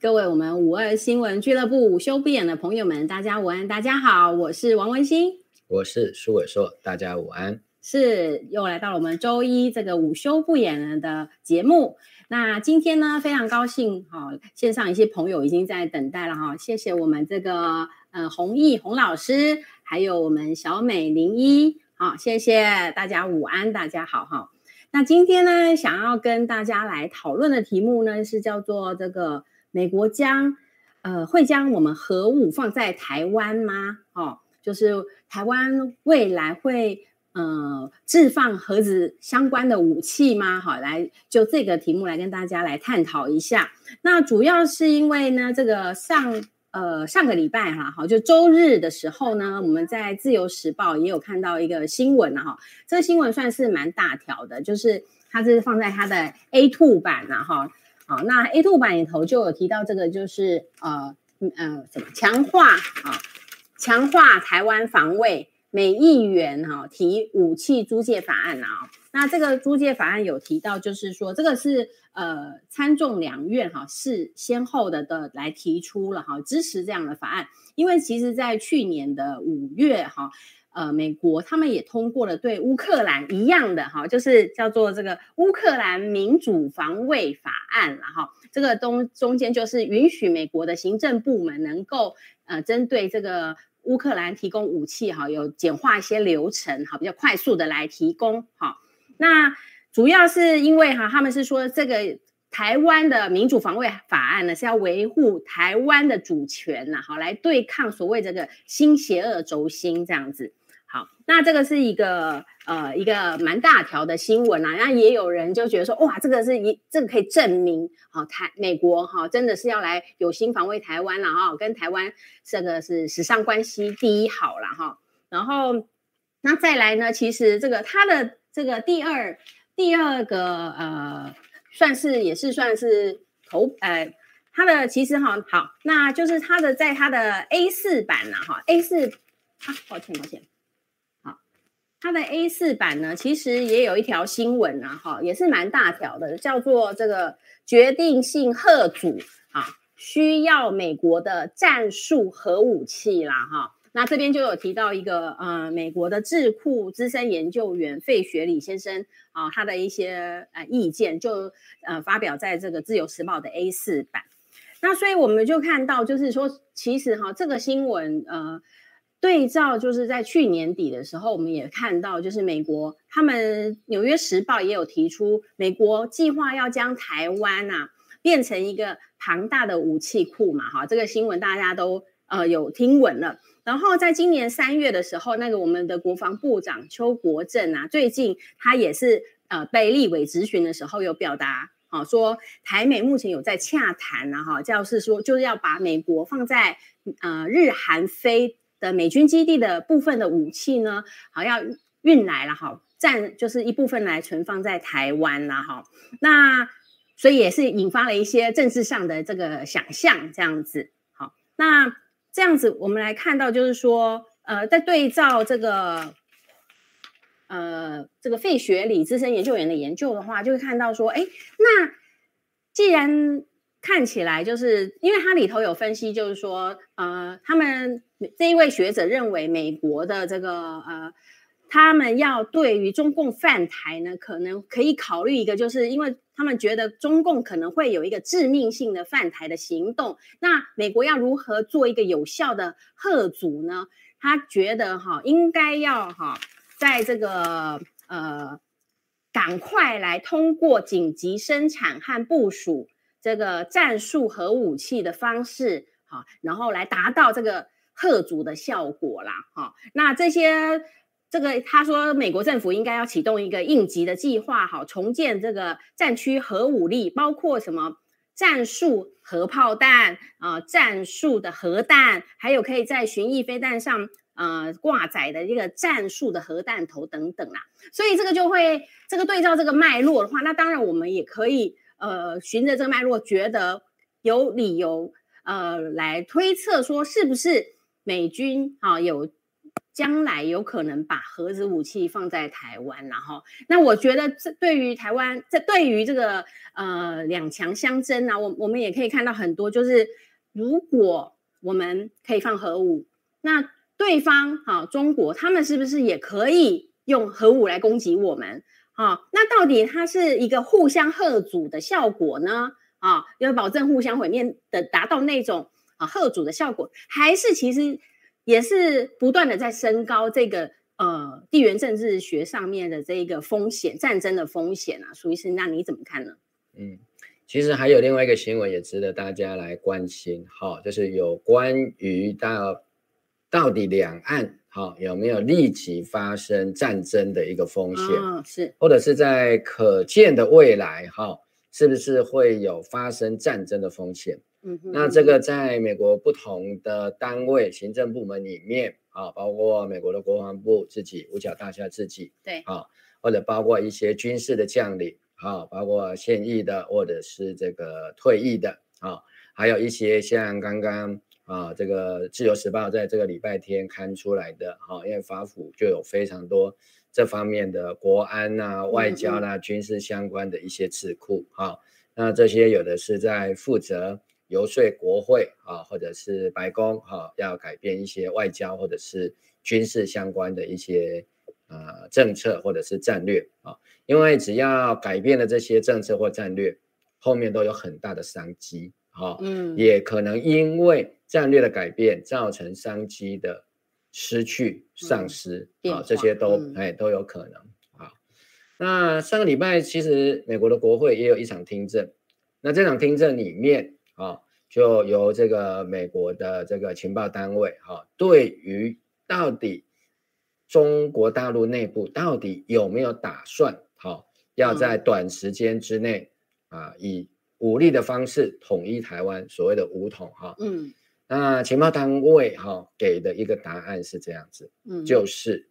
各位我们五二新闻俱乐部午休不演的朋友们，大家午安，大家好，我是王文新，我是苏伟硕，大家午安。是又来到了我们周一这个午休不演的节目。那今天呢，非常高兴，哈，线上一些朋友已经在等待了哈，谢谢我们这个呃弘毅洪老师，还有我们小美零一，好，谢谢大家午安，大家好哈。那今天呢，想要跟大家来讨论的题目呢，是叫做这个美国将呃会将我们核武放在台湾吗？哦，就是台湾未来会。呃，置放核子相关的武器吗？好，来就这个题目来跟大家来探讨一下。那主要是因为呢，这个上呃上个礼拜哈，好，就周日的时候呢，我们在自由时报也有看到一个新闻哈，这个新闻算是蛮大条的，就是它是放在它的 A2 版呐哈。好，那 A two 版里头就有提到这个，就是呃呃什么强化啊，强化台湾防卫。美议员哈提武器租借法案啊，那这个租借法案有提到，就是说这个是呃参众两院哈是先后的的来提出了哈支持这样的法案，因为其实在去年的五月哈呃美国他们也通过了对乌克兰一样的哈，就是叫做这个乌克兰民主防卫法案了哈，这个中中间就是允许美国的行政部门能够呃针对这个。乌克兰提供武器哈，有简化一些流程哈，比较快速的来提供哈。那主要是因为哈，他们是说这个台湾的民主防卫法案呢，是要维护台湾的主权呐，好来对抗所谓这个新邪恶轴心这样子。好，那这个是一个呃一个蛮大条的新闻啊，那也有人就觉得说，哇，这个是一这个可以证明，好台美国哈真的是要来有心防卫台湾了哈，跟台湾这个是史上关系第一好了哈，然后那再来呢，其实这个它的这个第二第二个呃，算是也是算是头呃，它的其实哈好，那就是它的在它的 A 四版呐哈 A 四啊，抱歉抱歉。它的 A 四版呢，其实也有一条新闻啊，哈，也是蛮大条的，叫做这个决定性吓阻啊，需要美国的战术核武器啦，哈。那这边就有提到一个呃，美国的智库资深研究员费雪里先生啊，他的一些呃意见，就呃发表在这个自由时报的 A 四版。那所以我们就看到，就是说，其实哈，这个新闻呃。对照就是在去年底的时候，我们也看到，就是美国他们《纽约时报》也有提出，美国计划要将台湾啊变成一个庞大的武器库嘛，哈，这个新闻大家都呃有听闻了。然后在今年三月的时候，那个我们的国防部长邱国正啊，最近他也是呃被立委质询的时候有表达，啊，说台美目前有在洽谈啊，哈，就是说就是要把美国放在呃日韩非。的美军基地的部分的武器呢，好要运来了哈，占就是一部分来存放在台湾了哈，那所以也是引发了一些政治上的这个想象这样子。好，那这样子我们来看到就是说，呃，在对照这个呃这个费雪里资深研究员的研究的话，就会看到说，哎，那既然看起来就是因为它里头有分析，就是说，呃，他们这一位学者认为，美国的这个呃，他们要对于中共犯台呢，可能可以考虑一个，就是因为他们觉得中共可能会有一个致命性的犯台的行动，那美国要如何做一个有效的吓阻呢？他觉得哈，应该要哈，在这个呃，赶快来通过紧急生产和部署。这个战术核武器的方式，哈，然后来达到这个吓阻的效果啦，哈。那这些，这个他说，美国政府应该要启动一个应急的计划，哈，重建这个战区核武力，包括什么战术核炮弹啊，战术的核弹，还有可以在巡弋飞弹上呃挂载的这个战术的核弹头等等啦。所以这个就会，这个对照这个脉络的话，那当然我们也可以。呃，循着这个脉络，觉得有理由呃来推测说，是不是美军啊有将来有可能把核子武器放在台湾，然后，那我觉得这对于台湾，这对于这个呃两强相争啊，我我们也可以看到很多，就是如果我们可以放核武，那对方哈、中国，他们是不是也可以用核武来攻击我们？啊，那到底它是一个互相贺阻的效果呢？啊，要保证互相毁灭的，达到那种啊贺阻的效果，还是其实？也是不断的在升高这个呃地缘政治学上面的这一个风险，战争的风险啊，苏医师，那你怎么看呢？嗯，其实还有另外一个新闻也值得大家来关心，哈，就是有关于到到底两岸哈有没有立即发生战争的一个风险，哦、是，或者是在可见的未来哈，是不是会有发生战争的风险？嗯，那这个在美国不同的单位、行政部门里面啊，包括美国的国防部自己五角大厦自己，对啊，或者包括一些军事的将领啊，包括现役的或者是这个退役的啊，还有一些像刚刚啊这个自由时报在这个礼拜天刊出来的哈，因为法府就有非常多这方面的国安啊、外交啦、啊、军事相关的一些智库哈，那这些有的是在负责。游说国会啊，或者是白宫哈，要改变一些外交或者是军事相关的一些呃政策或者是战略啊，因为只要改变了这些政策或战略，后面都有很大的商机哈，嗯，也可能因为战略的改变造成商机的失去、丧失啊，这些都哎都有可能啊。那上个礼拜其实美国的国会也有一场听证，那这场听证里面。啊，就由这个美国的这个情报单位哈，对于到底中国大陆内部到底有没有打算哈，要在短时间之内啊，以武力的方式统一台湾，所谓的武统哈，嗯，那情报单位哈给的一个答案是这样子，嗯，就是。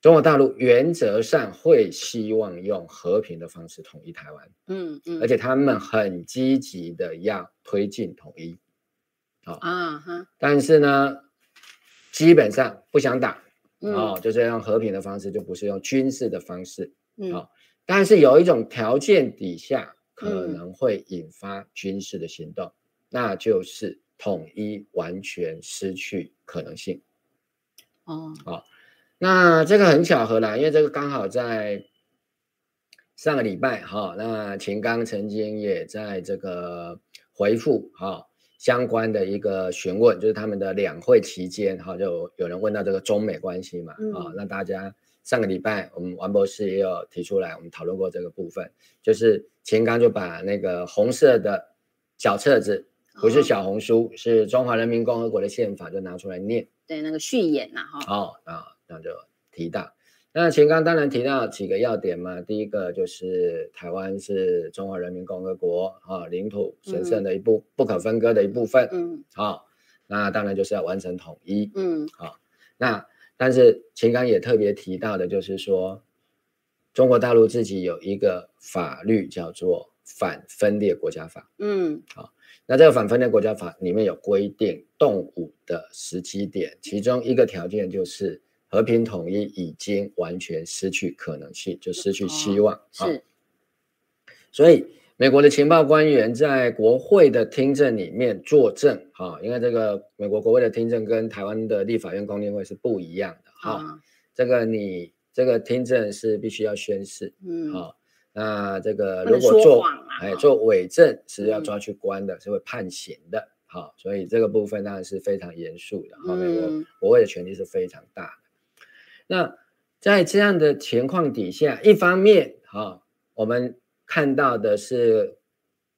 中国大陆原则上会希望用和平的方式统一台湾，嗯嗯，而且他们很积极的要推进统一，好。啊哈，但是呢，基本上不想打，哦，就是用和平的方式，就不是用军事的方式，嗯。好，但是有一种条件底下可能会引发军事的行动，那就是统一完全失去可能性，哦，好。那这个很巧合啦，因为这个刚好在上个礼拜哈，那秦刚曾经也在这个回复哈相关的一个询问，就是他们的两会期间哈，就有人问到这个中美关系嘛啊，那大家上个礼拜我们王博士也有提出来，我们讨论过这个部分，就是秦刚就把那个红色的小册子，不是小红书，是中华人民共和国的宪法，就拿出来念，对，那个序言呐哈，好啊。那就提到，那秦刚当然提到几个要点嘛。第一个就是台湾是中华人民共和国啊，领土神圣的一部不可分割的一部分。嗯，好，那当然就是要完成统一。嗯，好，那但是秦刚也特别提到的就是说，中国大陆自己有一个法律叫做反分裂国家法。嗯，好，那这个反分裂国家法里面有规定动武的时机点，其中一个条件就是。和平统一已经完全失去可能性，就失去希望。哦、是，所以美国的情报官员在国会的听证里面作证，哈，因为这个美国国会的听证跟台湾的立法院公听会是不一样的，哈、哦。这个你这个听证是必须要宣誓，嗯，好，那这个如果做哎做伪证是要抓去关的，嗯、是会判刑的，好，所以这个部分当然是非常严肃的，哈、嗯，美国国会的权力是非常大的。那在这样的情况底下，一方面，哈，我们看到的是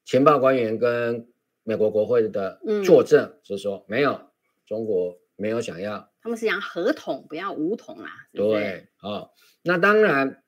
情报官员跟美国国会的作证，就是说没有中国没有想要，他们是讲合同，不要武统啊。对，好，那当然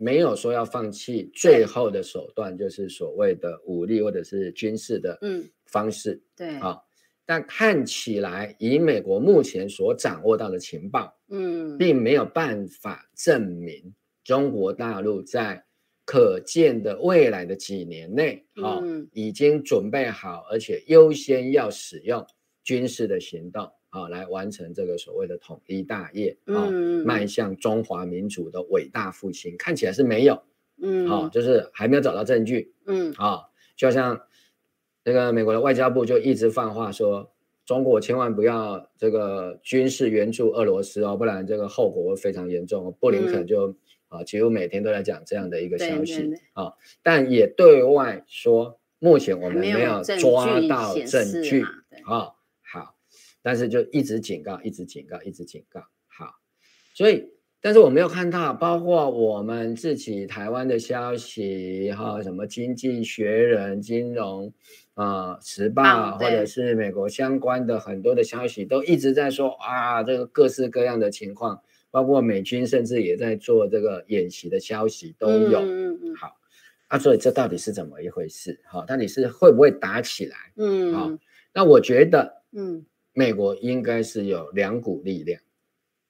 没有说要放弃最后的手段，就是所谓的武力或者是军事的嗯方式。对，好。但看起来，以美国目前所掌握到的情报，嗯，并没有办法证明中国大陆在可见的未来的几年内，啊，已经准备好，而且优先要使用军事的行动，啊，来完成这个所谓的统一大业啊，嗯、迈向中华民族的伟大复兴，看起来是没有，嗯，好、啊，就是还没有找到证据，嗯，啊，就像那个美国的外交部就一直放话说，中国千万不要这个军事援助俄罗斯哦，不然这个后果会非常严重。布林肯就、嗯、啊，几乎每天都在讲这样的一个消息啊，但也对外说，目前我们没有抓到证据啊。但是就一直警告，一直警告，一直警告。好，所以，但是我没有看到，包括我们自己台湾的消息，哈，什么《经济学人》、《金融啊、呃、时报》，或者是美国相关的很多的消息，都一直在说啊，这个各式各样的情况，包括美军甚至也在做这个演习的消息都有。嗯嗯。好，啊，所以这到底是怎么一回事？好，到底是会不会打起来？嗯。好，那我觉得，嗯。美国应该是有两股力量，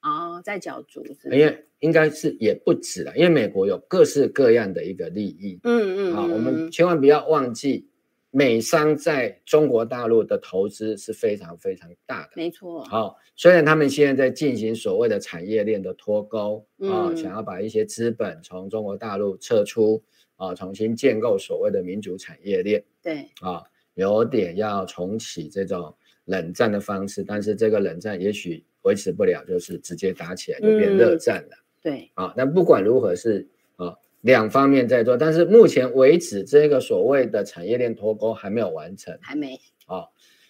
哦，在角逐，因为应该是也不止了，因为美国有各式各样的一个利益，嗯嗯，啊，我们千万不要忘记，美商在中国大陆的投资是非常非常大的，没错。好，虽然他们现在在进行所谓的产业链的脱钩，啊，想要把一些资本从中国大陆撤出，啊，重新建构所谓的民主产业链，对，啊，有点要重启这种。冷战的方式，但是这个冷战也许维持不了，就是直接打起来就变热战了。嗯、对，啊，但不管如何是啊，两方面在做，但是目前为止，这个所谓的产业链脱钩还没有完成，还没啊，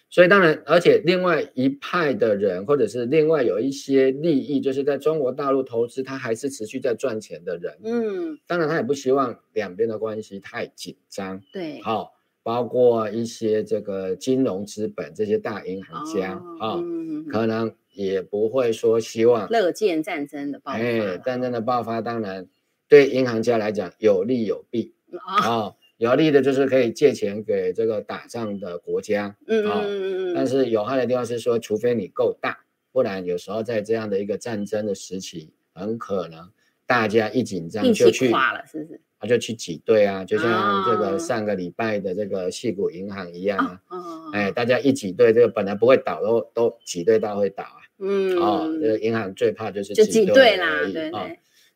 所以当然，而且另外一派的人，或者是另外有一些利益，就是在中国大陆投资，他还是持续在赚钱的人，嗯，当然他也不希望两边的关系太紧张，对，好、啊。包括一些这个金融资本这些大银行家啊、哦哦嗯，可能也不会说希望乐见战争的爆发。哎，战争的爆发当然对银行家来讲有利有弊啊、哦哦。有利的就是可以借钱给这个打仗的国家，嗯嗯嗯，但是有害的地方是说，除非你够大，不然有时候在这样的一个战争的时期，很可能大家一紧张就去垮了，是不是？他就去挤兑啊，就像这个上个礼拜的这个矽谷银行一样啊，哦、哎，大家一挤兑，这个本来不会倒都都挤兑到会倒啊，嗯，哦，这个。银行最怕就是挤兑啦，对对，哦，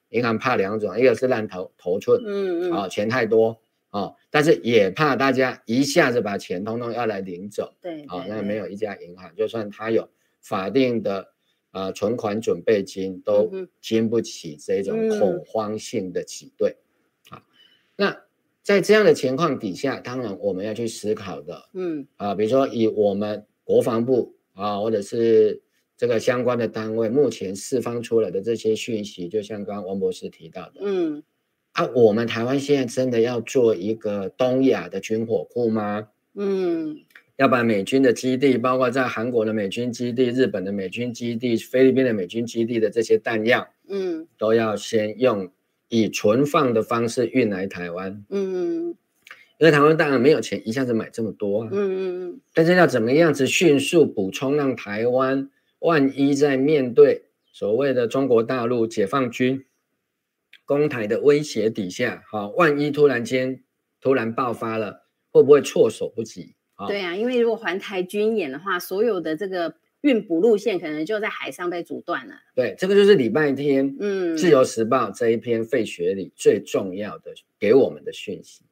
银行怕两种，一个是烂头头寸，嗯嗯，哦，钱太多，哦，但是也怕大家一下子把钱通通要来领走，对，对，哦，那没有一家银行，就算他有法定的呃存款准备金，都经不起这种恐慌性的挤兑。嗯那在这样的情况底下，当然我们要去思考的，嗯啊，比如说以我们国防部啊，或者是这个相关的单位目前释放出来的这些讯息，就像刚刚王博士提到的，嗯啊，我们台湾现在真的要做一个东亚的军火库吗？嗯，要把美军的基地，包括在韩国的美军基地、日本的美军基地、菲律宾的美军基地的这些弹药，嗯，都要先用。以存放的方式运来台湾，嗯，因为台湾当然没有钱一下子买这么多啊，嗯嗯嗯，但是要怎么样子迅速补充，让台湾万一在面对所谓的中国大陆解放军攻台的威胁底下，好，万一突然间突然爆发了，会不会措手不及？对啊，因为如果环台军演的话，所有的这个。运补路线可能就在海上被阻断了。对，这个就是礼拜天，嗯，《自由时报》这一篇费雪里最重要的给我们的讯息。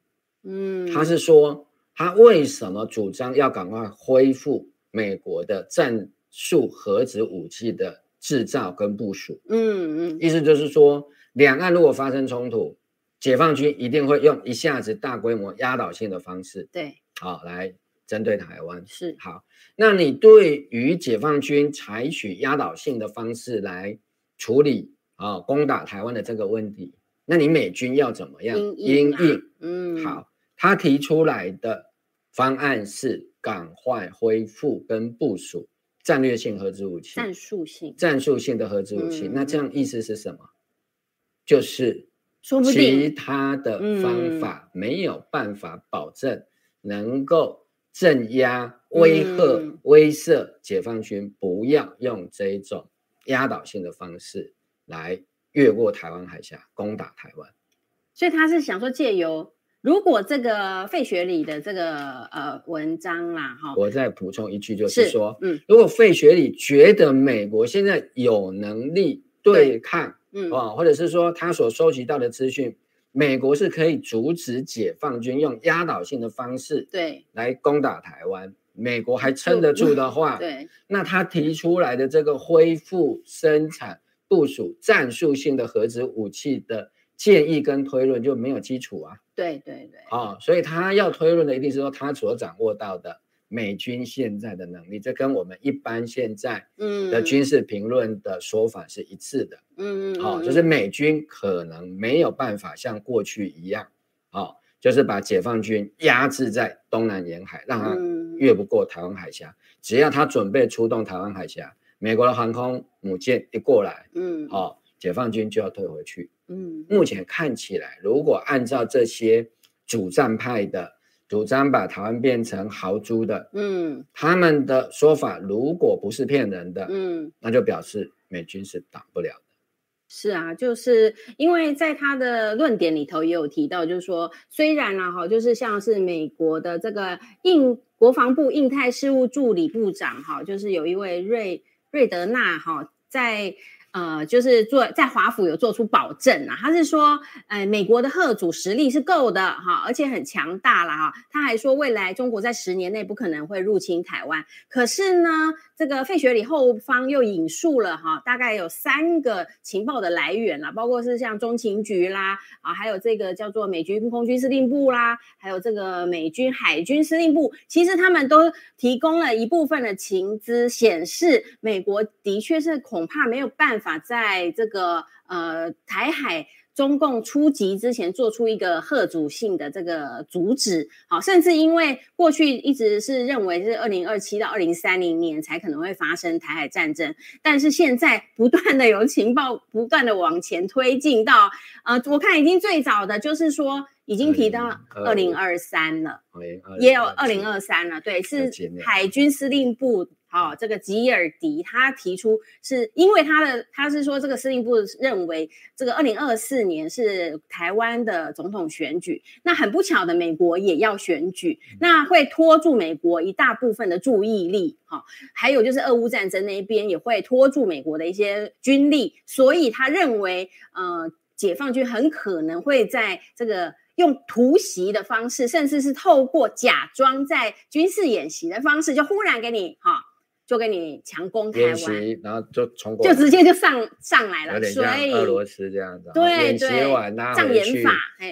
嗯，他是说他为什么主张要赶快恢复美国的战术核子武器的制造跟部署。嗯嗯，意思就是说，两岸如果发生冲突，解放军一定会用一下子大规模压倒性的方式，对，好来。针对台湾是好，那你对于解放军采取压倒性的方式来处理啊，攻打台湾的这个问题，那你美军要怎么样应应？嗯，好，他提出来的方案是赶快恢复跟部署战略性核子武器，战术性战术性的核子武器。嗯、那这样意思是什么？就是其他的方法没有办法保证能够。镇压、威吓、威慑解放军，不要用这一种压倒性的方式来越过台湾海峡攻打台湾。所以他是想说，借由如果这个费雪里的这个呃文章啦，哈，我再补充一句，就是说，是嗯，如果费雪里觉得美国现在有能力对抗，嗯。啊，或者是说他所收集到的资讯，美国是可以阻止解放军用压倒性的方式对来攻打台湾，美国还撑得住的 话，对，那他提出来的这个恢复生产部署战术性的核子武器的建议跟推论就没有基础啊。对对对，哦，所以他要推论的一定是说他所掌握到的美军现在的能力，这跟我们一般现在的军事评论的说法是一致的。嗯嗯，好，就是美军可能没有办法像过去一样，哦，就是把解放军压制在东南沿海，让他越不过台湾海峡。只要他准备出动台湾海峡，美国的航空母舰一过来，嗯，好，解放军就要退回去。嗯，目前看起来，如果按照这些主战派的主张把台湾变成豪猪的，嗯，他们的说法如果不是骗人的，嗯，那就表示美军是挡不了的。是啊，就是因为在他的论点里头也有提到，就是说，虽然啊，哈，就是像是美国的这个印国防部印太事务助理部长，哈，就是有一位瑞瑞德纳，哈，在。呃，就是做在华府有做出保证啊，他是说，呃，美国的吓阻实力是够的哈，而且很强大了哈。他还说，未来中国在十年内不可能会入侵台湾。可是呢，这个费雪里后方又引述了哈，大概有三个情报的来源啦，包括是像中情局啦，啊，还有这个叫做美军空军司令部啦，还有这个美军海军司令部，其实他们都提供了一部分的情资，显示美国的确是恐怕没有办法。在这个呃台海中共出击之前做出一个贺主性的这个阻止，好，甚至因为过去一直是认为是二零二七到二零三零年才可能会发生台海战争，但是现在不断的有情报不断的往前推进到呃，我看已经最早的就是说已经提到二零二三了，也有二零二三了，对，是海军司令部。哦，这个吉尔迪他提出，是因为他的他是说，这个司令部认为，这个二零二四年是台湾的总统选举，那很不巧的，美国也要选举，那会拖住美国一大部分的注意力。哈、哦，还有就是俄乌战争那一边也会拖住美国的一些军力，所以他认为，呃，解放军很可能会在这个。用突袭的方式，甚至是透过假装在军事演习的方式，就忽然给你哈、哦，就给你强攻台湾，然后就冲过，就直接就上上来了，所以俄罗斯这样子，对演习完拉回去，法，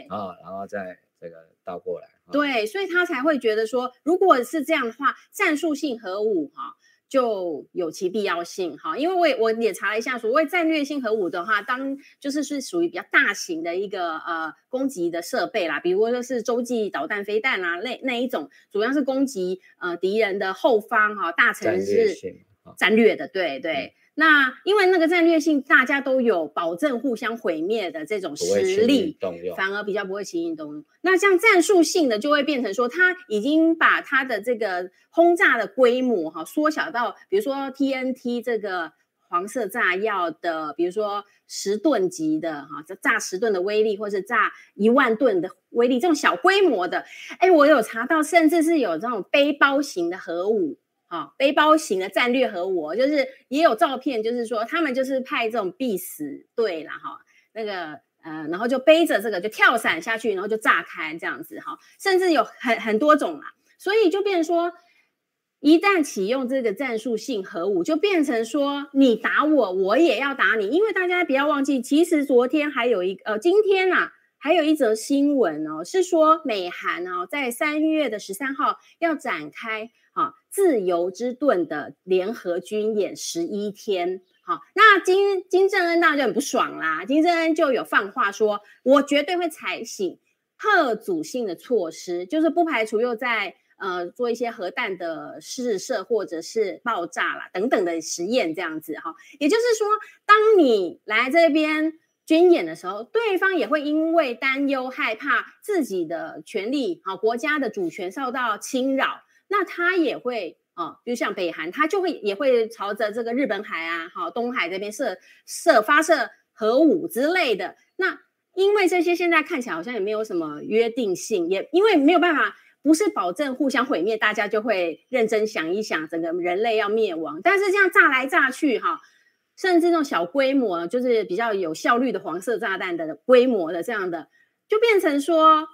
啊，然后再这个倒过来，对，所以他才会觉得说，如果是这样的话，战术性核武哈。就有其必要性哈，因为我也我也查了一下，所谓战略性核武的话，当就是是属于比较大型的一个呃攻击的设备啦，比如说是洲际导弹、飞弹啊那那一种，主要是攻击呃敌人的后方哈，大城市战略的，对对。嗯那因为那个战略性，大家都有保证互相毁灭的这种实力，反而比较不会轻易动用。那像战术性的，就会变成说，他已经把他的这个轰炸的规模哈缩小到，比如说 TNT 这个黄色炸药的，比如说十吨级的哈，炸十吨的威力，或是炸一万吨的威力，这种小规模的。哎，我有查到，甚至是有这种背包型的核武。啊，背包型的战略核武，就是也有照片，就是说他们就是派这种必死队啦，哈，那个呃，然后就背着这个就跳伞下去，然后就炸开这样子，哈，甚至有很很多种啦，所以就变成说，一旦启用这个战术性核武，就变成说你打我，我也要打你，因为大家不要忘记，其实昨天还有一呃，今天啊，还有一则新闻哦，是说美韩哦，在三月的十三号要展开。自由之盾的联合军演十一天，好，那金金正恩当然就很不爽啦。金正恩就有放话说，我绝对会采取特阻性的措施，就是不排除又在呃做一些核弹的试射或者是爆炸啦等等的实验这样子哈。也就是说，当你来这边军演的时候，对方也会因为担忧害怕自己的权利，好，国家的主权受到侵扰。那他也会啊，就像北韩，他就会也会朝着这个日本海啊，好东海这边射射发射核武之类的。那因为这些现在看起来好像也没有什么约定性，也因为没有办法，不是保证互相毁灭，大家就会认真想一想，整个人类要灭亡。但是这样炸来炸去，哈，甚至这种小规模，就是比较有效率的黄色炸弹的规模的这样的，就变成说，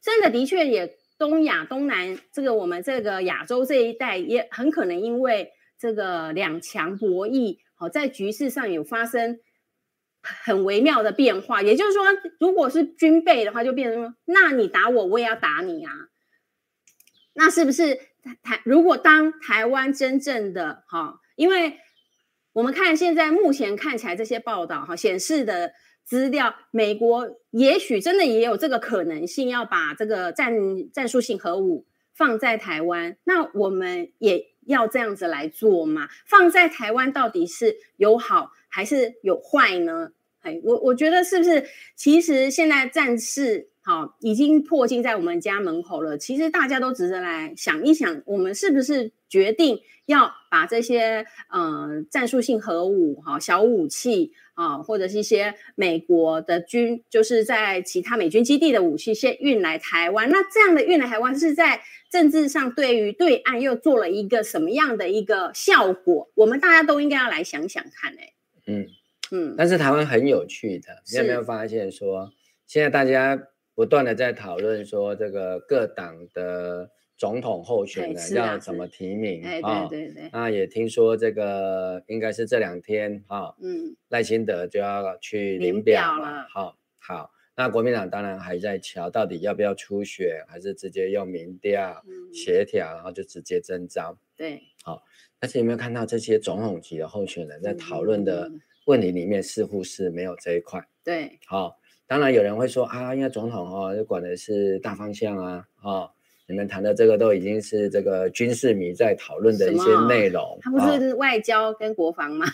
真的的确也东亚、东南这个我们这个亚洲这一带也很可能因为这个两强博弈，好在局势上有发生。很微妙的变化，也就是说，如果是军备的话，就变成，那你打我，我也要打你啊。那是不是台？如果当台湾真正的哈，因为我们看现在目前看起来这些报道哈显示的资料，美国也许真的也有这个可能性，要把这个战战术性核武放在台湾。那我们也要这样子来做吗？放在台湾到底是有好？还是有坏呢？哎，我我觉得是不是？其实现在战事好已经迫近在我们家门口了。其实大家都值得来想一想，我们是不是决定要把这些呃战术性核武哈小武器啊，或者是一些美国的军就是在其他美军基地的武器先运来台湾？那这样的运来台湾是在政治上对于对岸又做了一个什么样的一个效果？我们大家都应该要来想想看，哎。嗯嗯，但是台湾很有趣的，你有没有发现说，现在大家不断的在讨论说，这个各党的总统候选人要怎么提名啊？对对对。那也听说这个应该是这两天哈，嗯，赖清德就要去领表了。好，好，那国民党当然还在瞧到底要不要初选，还是直接用民调协调，然后就直接征召。对，好。但是有没有看到这些总统级的候选人在讨论的问题里面，似乎是没有这一块？对，好，当然有人会说啊，因为总统哦，就管的是大方向啊，哦，你们谈的这个都已经是这个军事迷在讨论的一些内容。他不是外交跟国防吗？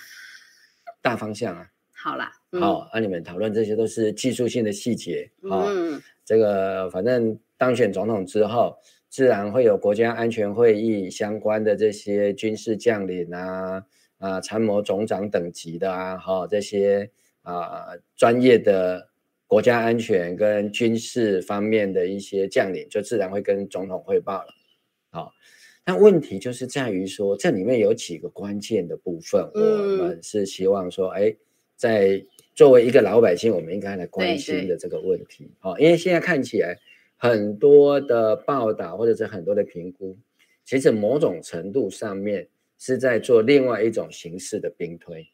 大方向啊。好啦，好，那你们讨论这些都是技术性的细节。嗯，这个反正当选总统之后。自然会有国家安全会议相关的这些军事将领啊啊参谋总长等级的啊哈这些啊专业的国家安全跟军事方面的一些将领，就自然会跟总统汇报了。好，那问题就是在于说，这里面有几个关键的部分，我们是希望说，哎，在作为一个老百姓，我们应该来关心的这个问题。好，因为现在看起来。很多的报道或者是很多的评估，其实某种程度上面是在做另外一种形式的兵推。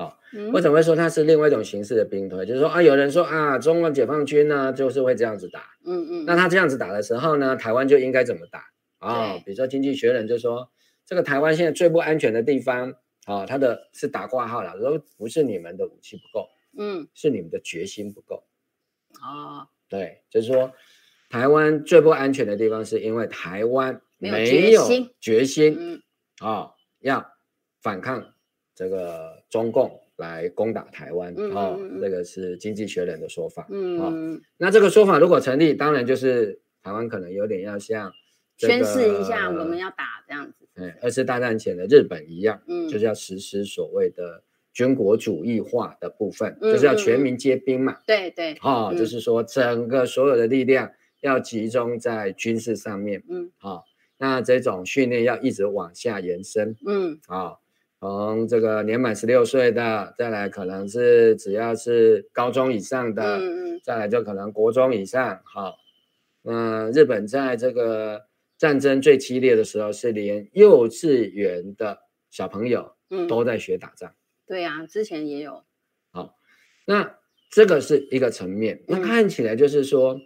好，为什么会说它是另外一种形式的兵推？就是说啊，有人说啊，中国解放军呢就是会这样子打，嗯嗯，那他这样子打的时候呢，台湾就应该怎么打？啊？比如说《经济学人》就说，这个台湾现在最不安全的地方啊，它的是打挂号了，都不是你们的武器不够，嗯，是你们的决心不够，哦。对，就是说，台湾最不安全的地方，是因为台湾没有决心，嗯，啊，要反抗这个中共来攻打台湾，啊，这个是经济学人的说法，嗯，那这个说法如果成立，当然就是台湾可能有点要像宣示一下我们要打这样子，哎，二次大战前的日本一样，嗯，就是要实施所谓的。军国主义化的部分，就是要全民皆兵嘛。对对，哦，就是说整个所有的力量要集中在军事上面。嗯，好，那这种训练要一直往下延伸。嗯，好，从这个年满十六岁的，再来可能是只要是高中以上的，嗯嗯，再来就可能国中以上。好，那日本在这个战争最激烈的时候，是连幼稚园的小朋友都在学打仗。对呀、啊，之前也有。好，那这个是一个层面。那看起来就是说，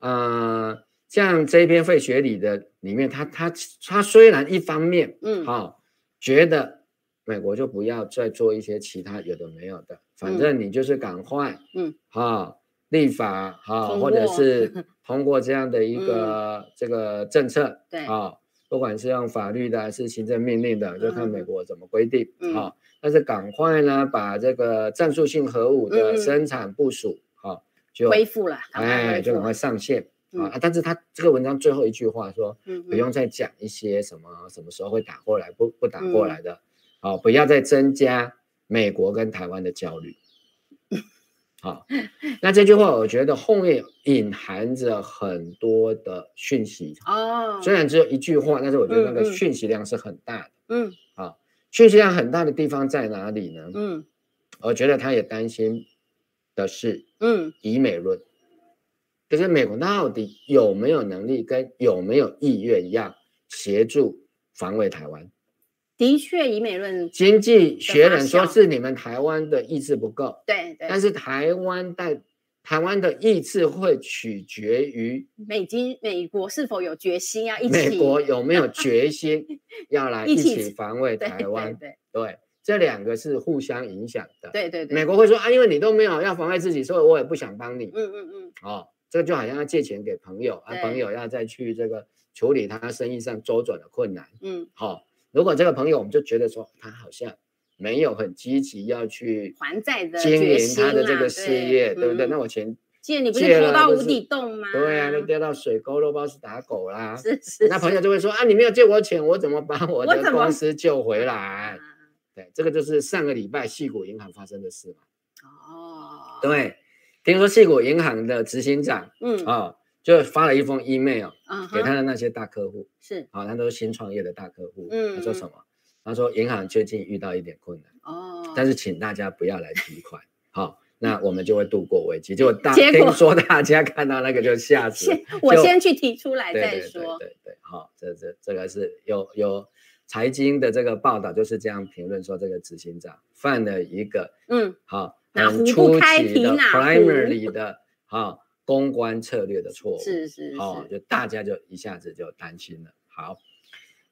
嗯、呃，像这篇费雪里的里面，他他他虽然一方面，嗯，好、哦，觉得美国就不要再做一些其他有的没有的，反正你就是赶快，嗯，好、哦，立法，好、哦，或者是 通过这样的一个这个政策，对，啊。不管是用法律的还是行政命令的，就看美国怎么规定。好、但是赶快呢，把这个战术性核武的生产部署，好、就恢复了，哎，就赶快上线、嗯、啊！但是他这个文章最后一句话说，嗯、不用再讲一些什么什么时候会打过来，不不打过来的，好、不要再增加美国跟台湾的焦虑。好，那这句话我觉得后面隐含着很多的讯息哦。虽然只有一句话，但是我觉得那个讯息量是很大的。嗯，好，讯息量很大的地方在哪里呢？嗯，我觉得他也担心的是，嗯，以美论，就是美国到底有没有能力跟有没有意愿要协助防卫台湾？的确，以美论经济学人说是你们台湾的意志不够，对对。但是台湾在台湾的意志会取决于美金美国是否有决心要一起，美国有没有决 心要来一起防卫台湾？对，这两个是互相影响的。对对对。美国会说啊，因为你都没有要防卫自己，所以我也不想帮你。嗯嗯嗯。哦，这个就好像要借钱给朋友啊，朋友要再去这个处理他生意上周转的困难。嗯，好、哦。如果这个朋友，我们就觉得说他好像没有很积极要去还债的经营他的这个事业，对，对不对？嗯、那我钱借你不是拖到无底洞吗？对啊，那掉到水沟都不知道是打狗啦。是 是，是。那朋友就会说啊，你没有借我钱，我怎么把我的公司救回来？对，这个就是上个礼拜细谷银行发生的事嘛。哦。对，听说细谷银行的执行长，嗯啊。哦就发了一封 email 给他的那些大客户，是，好，他都是新创业的大客户。嗯，他说什么？他说银行最近遇到一点困难，哦，但是请大家不要来提款，好，那我们就会度过危机。结果大 听说大家看到那个就吓死，我先去提出来再说。对对对，好，这这这个是有有财经的这个报道就是这样评论说，这个执行长犯了一个，嗯，好，很初级的 primary 的，好。公关策略的错误是是，是，哦，就大家就一下子就担心了。好，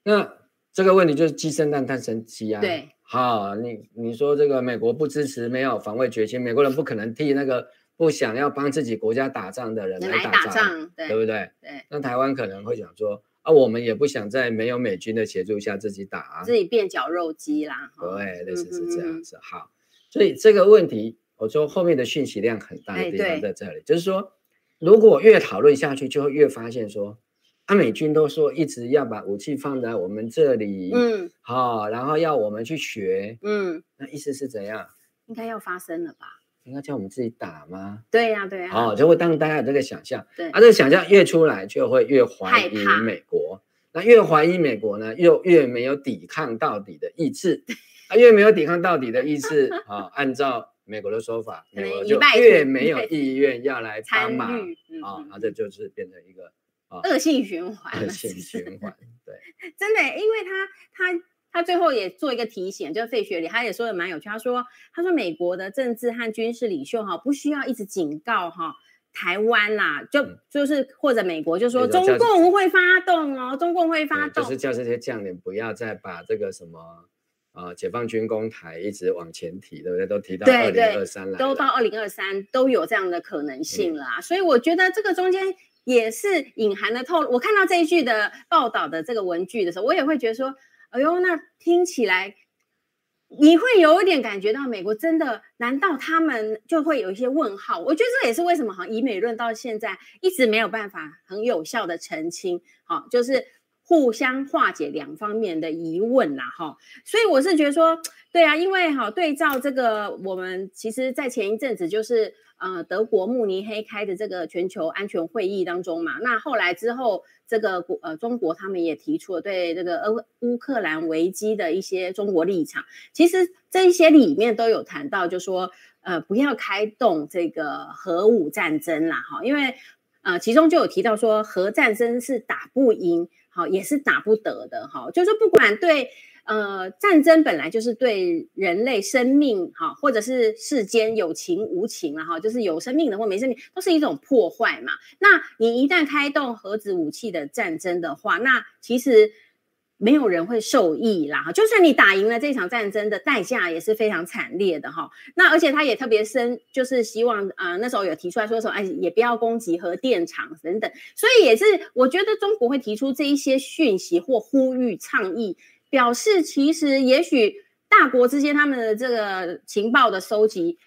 那这个问题就是鸡生蛋，蛋生鸡啊。对，好，你你说这个美国不支持，没有防卫决心，美国人不可能替那个不想要帮自己国家打仗的人来打仗，打仗对，对不对？对。那台湾可能会想说啊，我们也不想在没有美军的协助下自己打啊，自己变绞肉机啦。对，类似是这样子。嗯、好，所以这个问题，我说后面的讯息量很大的地方在这里，就是说。如果越讨论下去，就会越发现说，啊，美军都说一直要把武器放在我们这里，嗯，好，然后要我们去学，嗯，那意思是怎样？应该要发生了吧？应该叫我们自己打吗？对呀、啊，对呀、啊，好，就会当大家有这个想象，对，啊，这个想象越出来，就会越怀疑美国，那越怀疑美国呢，又越没有抵抗到底的意志，啊，越没有抵抗到底的意志，啊，按照。美国的说法，美国就越没有意愿要来帮忙啊，那、这就是变成一个啊恶性循环，恶性循环，对，真的，因为他他他最后也做一个提醒，就是费雪里他也说的蛮有趣，他说他说美国的政治和军事领袖哈不需要一直警告哈台湾啦，就、嗯、就是或者美国就说中共会发动哦，中共会发动，就是。叫这些将领不要再把这个什么。啊，解放军攻台一直往前提，对不对？都提到二零二三了，都到二零二三都有这样的可能性了啊、嗯！所以我觉得这个中间也是隐含的透露。我看到这一句的报道的这个文句的时候，我也会觉得说，哎呦，那听起来你会有一点感觉到美国真的？难道他们就会有一些问号？我觉得这也是为什么好像以美论到现在一直没有办法很有效的澄清。好，就是。互相化解两方面的疑问啦，哈，所以我是觉得说，对啊，因为哈，对照这个，我们其实，在前一阵子就是呃，德国慕尼黑开的这个全球安全会议当中嘛，那后来之后，这个国呃，中国他们也提出了对这个乌乌克兰危机的一些中国立场，其实这一些里面都有谈到，就说呃，不要开动这个核武战争啦，哈，因为呃，其中就有提到说，核战争是打不赢。好，也是打不得的哈。就是不管对呃战争本来就是对人类生命哈，或者是世间有情无情了哈，就是有生命的或没生命，都是一种破坏嘛。那你一旦开动核子武器的战争的话，那其实没有人会受益啦。就算你打赢了这场战争的代价也是非常惨烈的哈。那而且他也特别深，就是希望啊、呃、那时候有提出来说说，哎，也不要攻击核电厂等等。所以也是我觉得中国会提出这一些讯息或呼吁倡议，表示其实也许大国之间他们的这个情报的收集，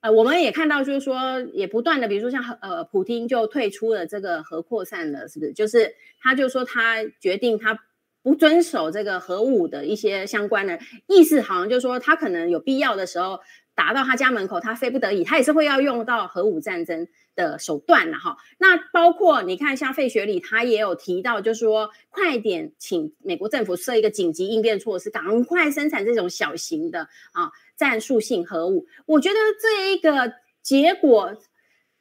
呃，我们也看到就是说也不断的，比如说像呃普丁就退出了这个核扩散了，是不是？就是他就说他决定他。不遵守这个核武的一些相关的意思，好像就是说他可能有必要的时候打到他家门口，他非不得已，他也是会要用到核武战争的手段了哈。那包括你看，像费雪里他也有提到，就是说快点请美国政府设一个紧急应变措施，赶快生产这种小型的啊战术性核武。我觉得这一个结果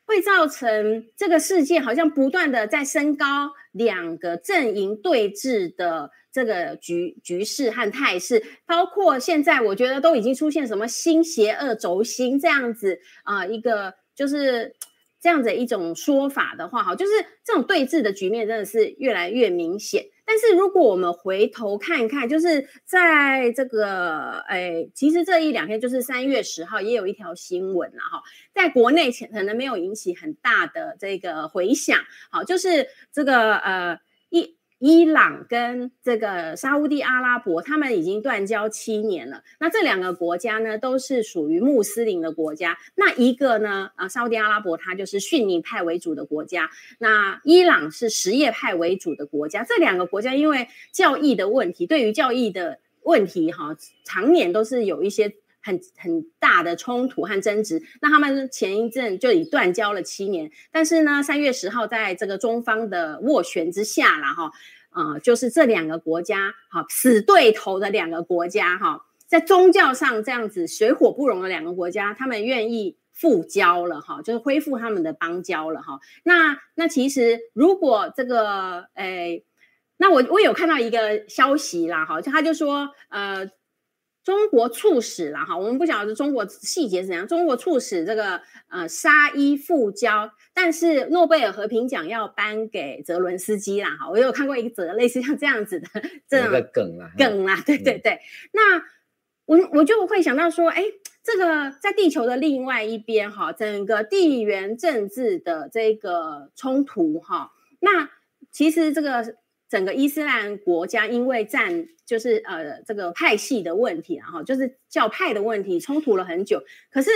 会造成这个世界好像不断的在升高两个阵营对峙的。这个局局势和态势，包括现在，我觉得都已经出现什么新邪恶轴心这样子啊、一个就是这样子一种说法的话，哈，就是这种对峙的局面真的是越来越明显。但是如果我们回头看一看，就是在这个，哎，其实这一两天，就是三月十号也有一条新闻了哈，在国内可能没有引起很大的这个回响，好，就是这个呃一。伊朗跟这个沙乌地阿拉伯，他们已经断交七年了。那这两个国家呢，都是属于穆斯林的国家。那一个呢，啊，沙乌地阿拉伯它就是逊尼派为主的国家。那伊朗是什叶派为主的国家。这两个国家因为教义的问题，对于教义的问题，哈，常年都是有一些。很很大的冲突和争执，那他们前一阵就已断交了七年，但是呢，三月十号在这个中方的斡旋之下了哈，呃，就是这两个国家哈，死对头的两个国家哈，在宗教上这样子水火不容的两个国家，他们愿意复交了哈，就是恢复他们的邦交了哈。那那其实如果这个诶，那我我有看到一个消息啦哈，就他就说呃。中国促使了哈，我们不晓得中国细节是怎样。中国促使这个呃沙伊复交，但是诺贝尔和平奖要颁给泽伦斯基啦哈。我有看过一个则类似像这样子的这种梗啦，梗啦，对对对。嗯、那我我就会想到说，哎，这个在地球的另外一边哈，整个地缘政治的这个冲突哈，那其实这个。整个伊斯兰国家因为战就是呃这个派系的问题，然后就是教派的问题冲突了很久，可是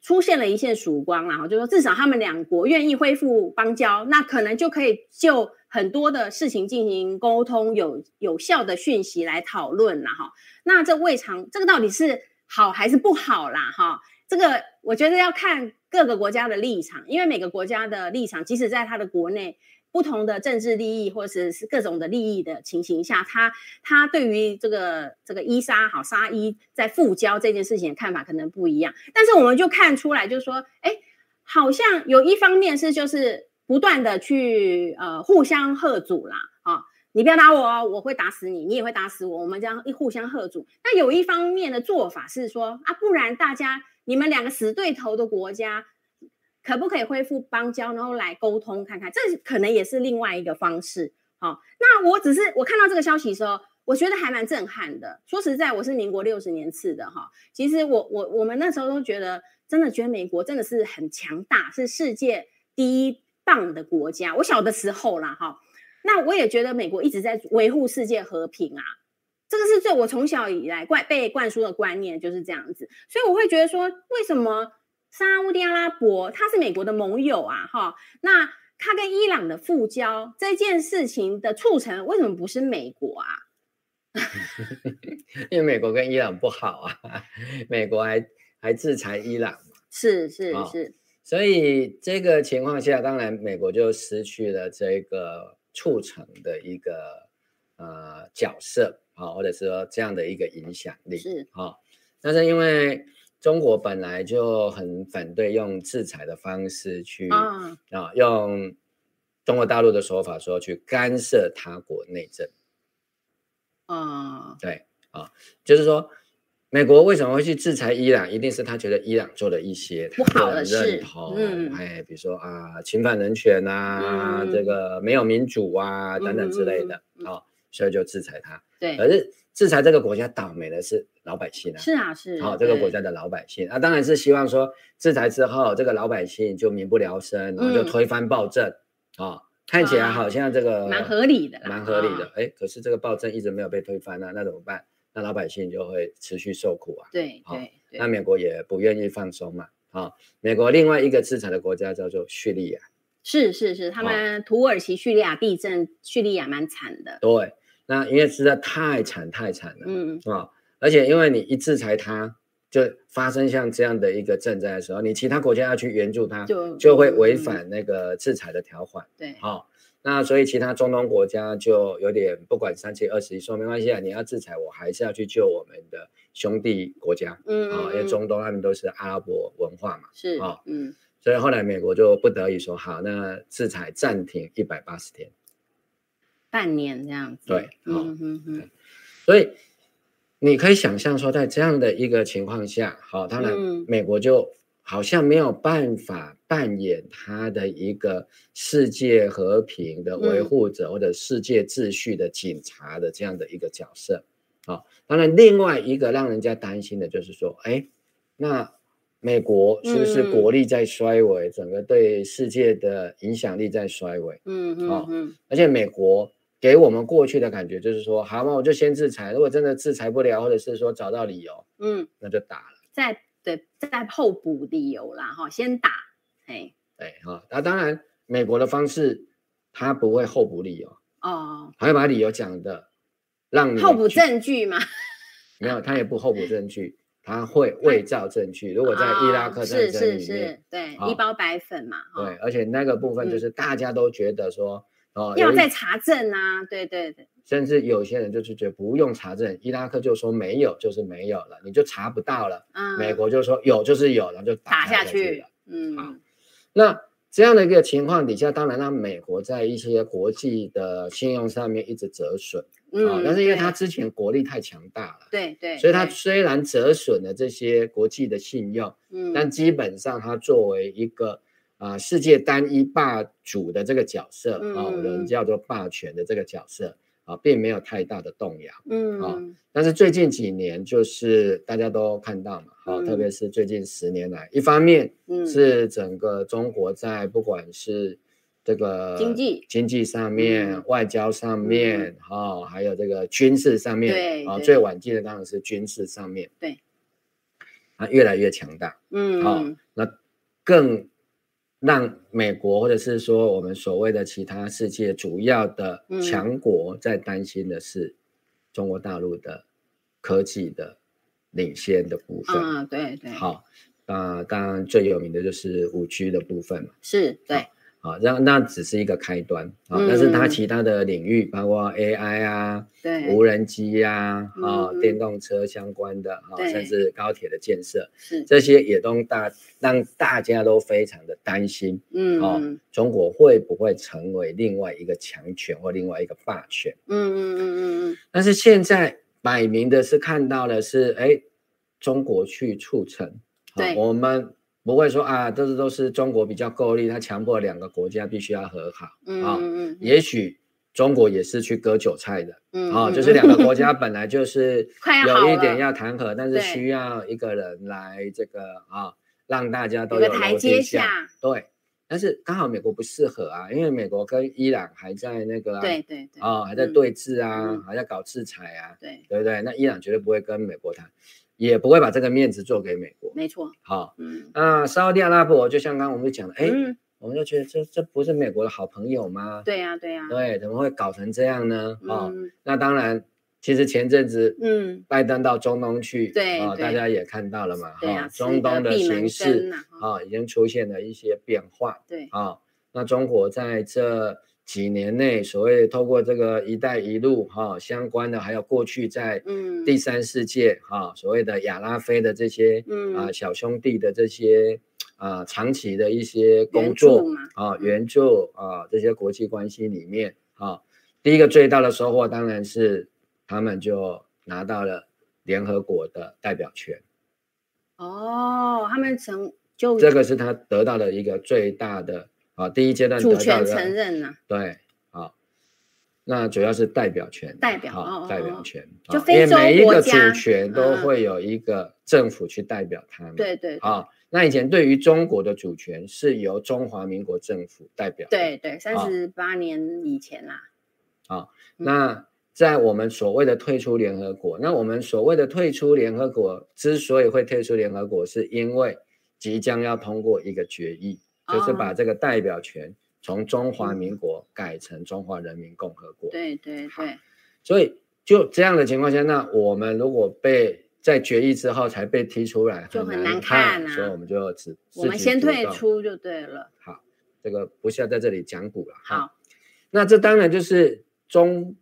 出现了一线曙光，然后就说至少他们两国愿意恢复邦交，那可能就可以就很多的事情进行沟通，有有效的讯息来讨论了哈。那这未尝这个到底是好还是不好啦哈？这个我觉得要看各个国家的立场，因为每个国家的立场，即使在他的国内。不同的政治利益，或者是各种的利益的情形下，他他对于这个这个伊莎好沙伊在复交这件事情的看法可能不一样。但是我们就看出来，就是说，哎，好像有一方面是就是不断的去呃互相吓阻啦，啊、你不要打我哦，我会打死你，你也会打死我，我们这样一互相吓阻。那有一方面的做法是说啊，不然大家你们两个死对头的国家。可不可以恢复邦交，然后来沟通看看？这可能也是另外一个方式。好，那我只是我看到这个消息的时候，我觉得还蛮震撼的。说实在，我是民国六十年次的哈。其实我我我们那时候都觉得，真的觉得美国真的是很强大，是世界第一棒的国家。我小的时候啦哈，那我也觉得美国一直在维护世界和平啊。这个是最我从小以来灌被灌输的观念就是这样子，所以我会觉得说，为什么？沙乌地阿拉伯，他是美国的盟友啊，哈，那他跟伊朗的复交这件事情的促成，为什么不是美国啊？因为美国跟伊朗不好啊，美国还还制裁伊朗，是是是，是，所以这个情况下，当然美国就失去了这个促成的一个呃角色啊，或者是说这样的一个影响力是啊，但是因为。中国本来就很反对用制裁的方式去啊，啊，用中国大陆的说法说去干涉他国内政。啊，对啊，就是说美国为什么会去制裁伊朗？一定是他觉得伊朗做了一些他不好的认同，嗯，哎，比如说啊，侵犯人权啊，嗯、这个没有民主啊，等等之类的啊、嗯哦，所以就制裁他。对，可是制裁这个国家倒霉的是。老百姓啊，是啊，是好、哦、这个国家的老百姓啊，当然是希望说制裁之后，这个老百姓就民不聊生，然后就推翻暴政啊、嗯哦，看起来好像这个蛮合理的，蛮合理的。哎、哦，可是这个暴政一直没有被推翻啊，那怎么办？那老百姓就会持续受苦啊。对，对，对，那美国也不愿意放松嘛。啊、哦，美国另外一个制裁的国家叫做叙利亚，是是是，他们土耳其叙利亚地震，叙利亚蛮惨的。对，那因为实在太惨太惨了，嗯啊。哦而且因为你一制裁他，就发生像这样的一个震灾的时候，你其他国家要去援助他，就就会违反那个制裁的条款。对，好，那所以其他中东国家就有点不管三七二十一，说没关系啊，你要制裁我，还是要去救我们的兄弟国家。嗯，啊，因为中东他们都是阿拉伯文化嘛。是啊，嗯，所以后来美国就不得已说好，那制裁暂停一百八十天，半年这样子。对，嗯嗯嗯，所以。你可以想象说，在这样的一个情况下，好，当然美国就好像没有办法扮演他的一个世界和平的维护者或者世界秩序的警察的这样的一个角色。好，当然另外一个让人家担心的就是说，哎，那美国是不是国力在衰微，整个对世界的影响力在衰微？嗯嗯嗯，而且美国。给我们过去的感觉就是说，好嘛，我就先制裁。如果真的制裁不了，或者是说找到理由，嗯，那就打了。再对，再后补理由啦，哈，先打。哎，对哈，那当然，美国的方式他不会后补理由哦，还会把理由讲的让你后补证据吗？没有，他也不后补证据，他会伪造证据。如果在伊拉克战争里面，是是是，对，一包白粉嘛。对，而且那个部分就是大家都觉得说。哦，要再查证啊，对对对，甚至有些人就是觉得不用查证，伊拉克就说没有就是没有了，你就查不到了。嗯，美国就说有就是有，然后就打下去了。嗯，好，那这样的一个情况底下，当然让美国在一些国际的信用上面一直折损。嗯，但是因为他之前国力太强大了，对对，所以他虽然折损了这些国际的信用，嗯，但基本上他作为一个。啊，世界单一霸主的这个角色啊，我们叫做霸权的这个角色啊，并没有太大的动摇。嗯啊，但是最近几年，就是大家都看到嘛，啊，特别是最近十年来，一方面是整个中国在不管是这个经济经济上面、外交上面，哈，还有这个军事上面，对啊，最晚近的当然是军事上面，对，啊，越来越强大。嗯，好，那更。让美国或者是说我们所谓的其他世界主要的强国在担心的是中国大陆的科技的领先的部分。嗯，对对。好，那当然最有名的就是五 G 的部分嘛。是，对。啊，那那只是一个开端啊，但是它其他的领域，包括 AI 啊，对，无人机呀，啊，电动车相关的啊，甚至高铁的建设，是这些也都大让大家都非常的担心，嗯，哦，中国会不会成为另外一个强权或另外一个霸权？嗯嗯嗯嗯嗯。但是现在摆明的是看到的是，哎，中国去促成，对，我们。不会说啊，这是都是中国比较够力，他强迫两个国家必须要和好啊。嗯嗯嗯、也许中国也是去割韭菜的，嗯啊，就是两个国家本来就是 有一点要谈和，但是需要一个人来这个啊，让大家都有台阶下。对，但是刚好美国不适合啊，因为美国跟伊朗还在那个、啊、对对对啊，还在对峙啊，嗯、还在搞制裁啊，对对不对？那伊朗绝对不会跟美国谈。也不会把这个面子做给美国，没错。好，嗯，那沙特阿拉伯就像刚刚我们讲的，哎，我们就觉得这这不是美国的好朋友吗？对呀，对呀，对，怎么会搞成这样呢？啊，那当然，其实前阵子，嗯，拜登到中东去，对啊，大家也看到了嘛，哈，中东的形势啊，已经出现了一些变化，对。啊，那中国在这。几年内，所谓透过这个“一带一路”哈相关的，还有过去在第三世界哈所谓的亚拉非的这些啊小兄弟的这些啊长期的一些工作啊援助啊这些国际关系里面啊，第一个最大的收获当然是他们就拿到了联合国的代表权。哦，他们成就这个是他得到的一个最大的。啊，第一阶段主权承认呐，对，好，那主要是代表权，代表，代表权，就非每一个主权都会有一个政府去代表他们，对对，好，那以前对于中国的主权是由中华民国政府代表，对对，三十八年以前啦，好，那在我们所谓的退出联合国，那我们所谓的退出联合国之所以会退出联合国，是因为即将要通过一个决议。就是把这个代表权从中华民国改成中华人民共和国。对对对。所以就这样的情况下，那我们如果被在决议之后才被踢出来，就很难看啊。所以我们就只我们先退出就对了。好，这个不需要在这里讲古了。好，那这当然就是中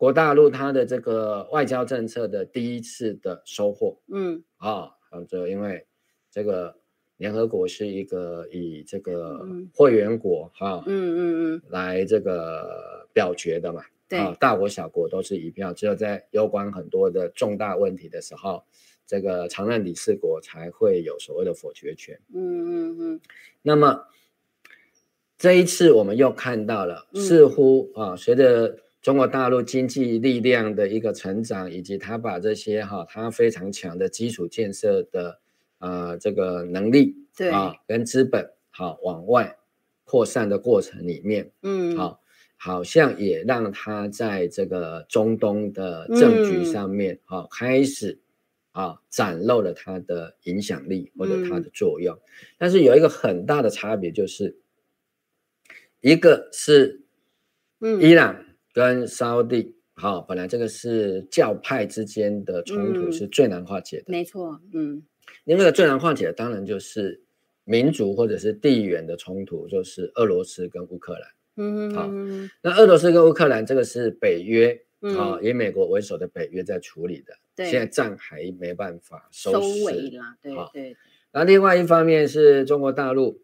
国大陆它的这个外交政策的第一次的收获。嗯，啊，这因为这个联合国是一个以这个会员国哈，嗯嗯嗯，来这个表决的嘛。对啊，大国小国都是一票，只有在攸关很多的重大问题的时候，这个常任理事国才会有所谓的否决权。嗯嗯嗯。那么这一次我们又看到了，似乎啊，随着中国大陆经济力量的一个成长，以及他把这些哈他非常强的基础建设的啊这个能力，对啊跟资本好往外扩散的过程里面，嗯好。好像也让他在这个中东的政局上面，啊、嗯，开始啊展露了他的影响力或者他的作用。嗯、但是有一个很大的差别，就是一个是伊朗跟沙地，好、嗯，本来这个是教派之间的冲突是最难化解的，没错，嗯，因为最难化解的当然就是民族或者是地缘的冲突，就是俄罗斯跟乌克兰。嗯，好，那俄罗斯跟乌克兰这个是北约啊，以美国为首的北约在处理的，对，现在战还没办法收尾了，对对。那另外一方面是中国大陆，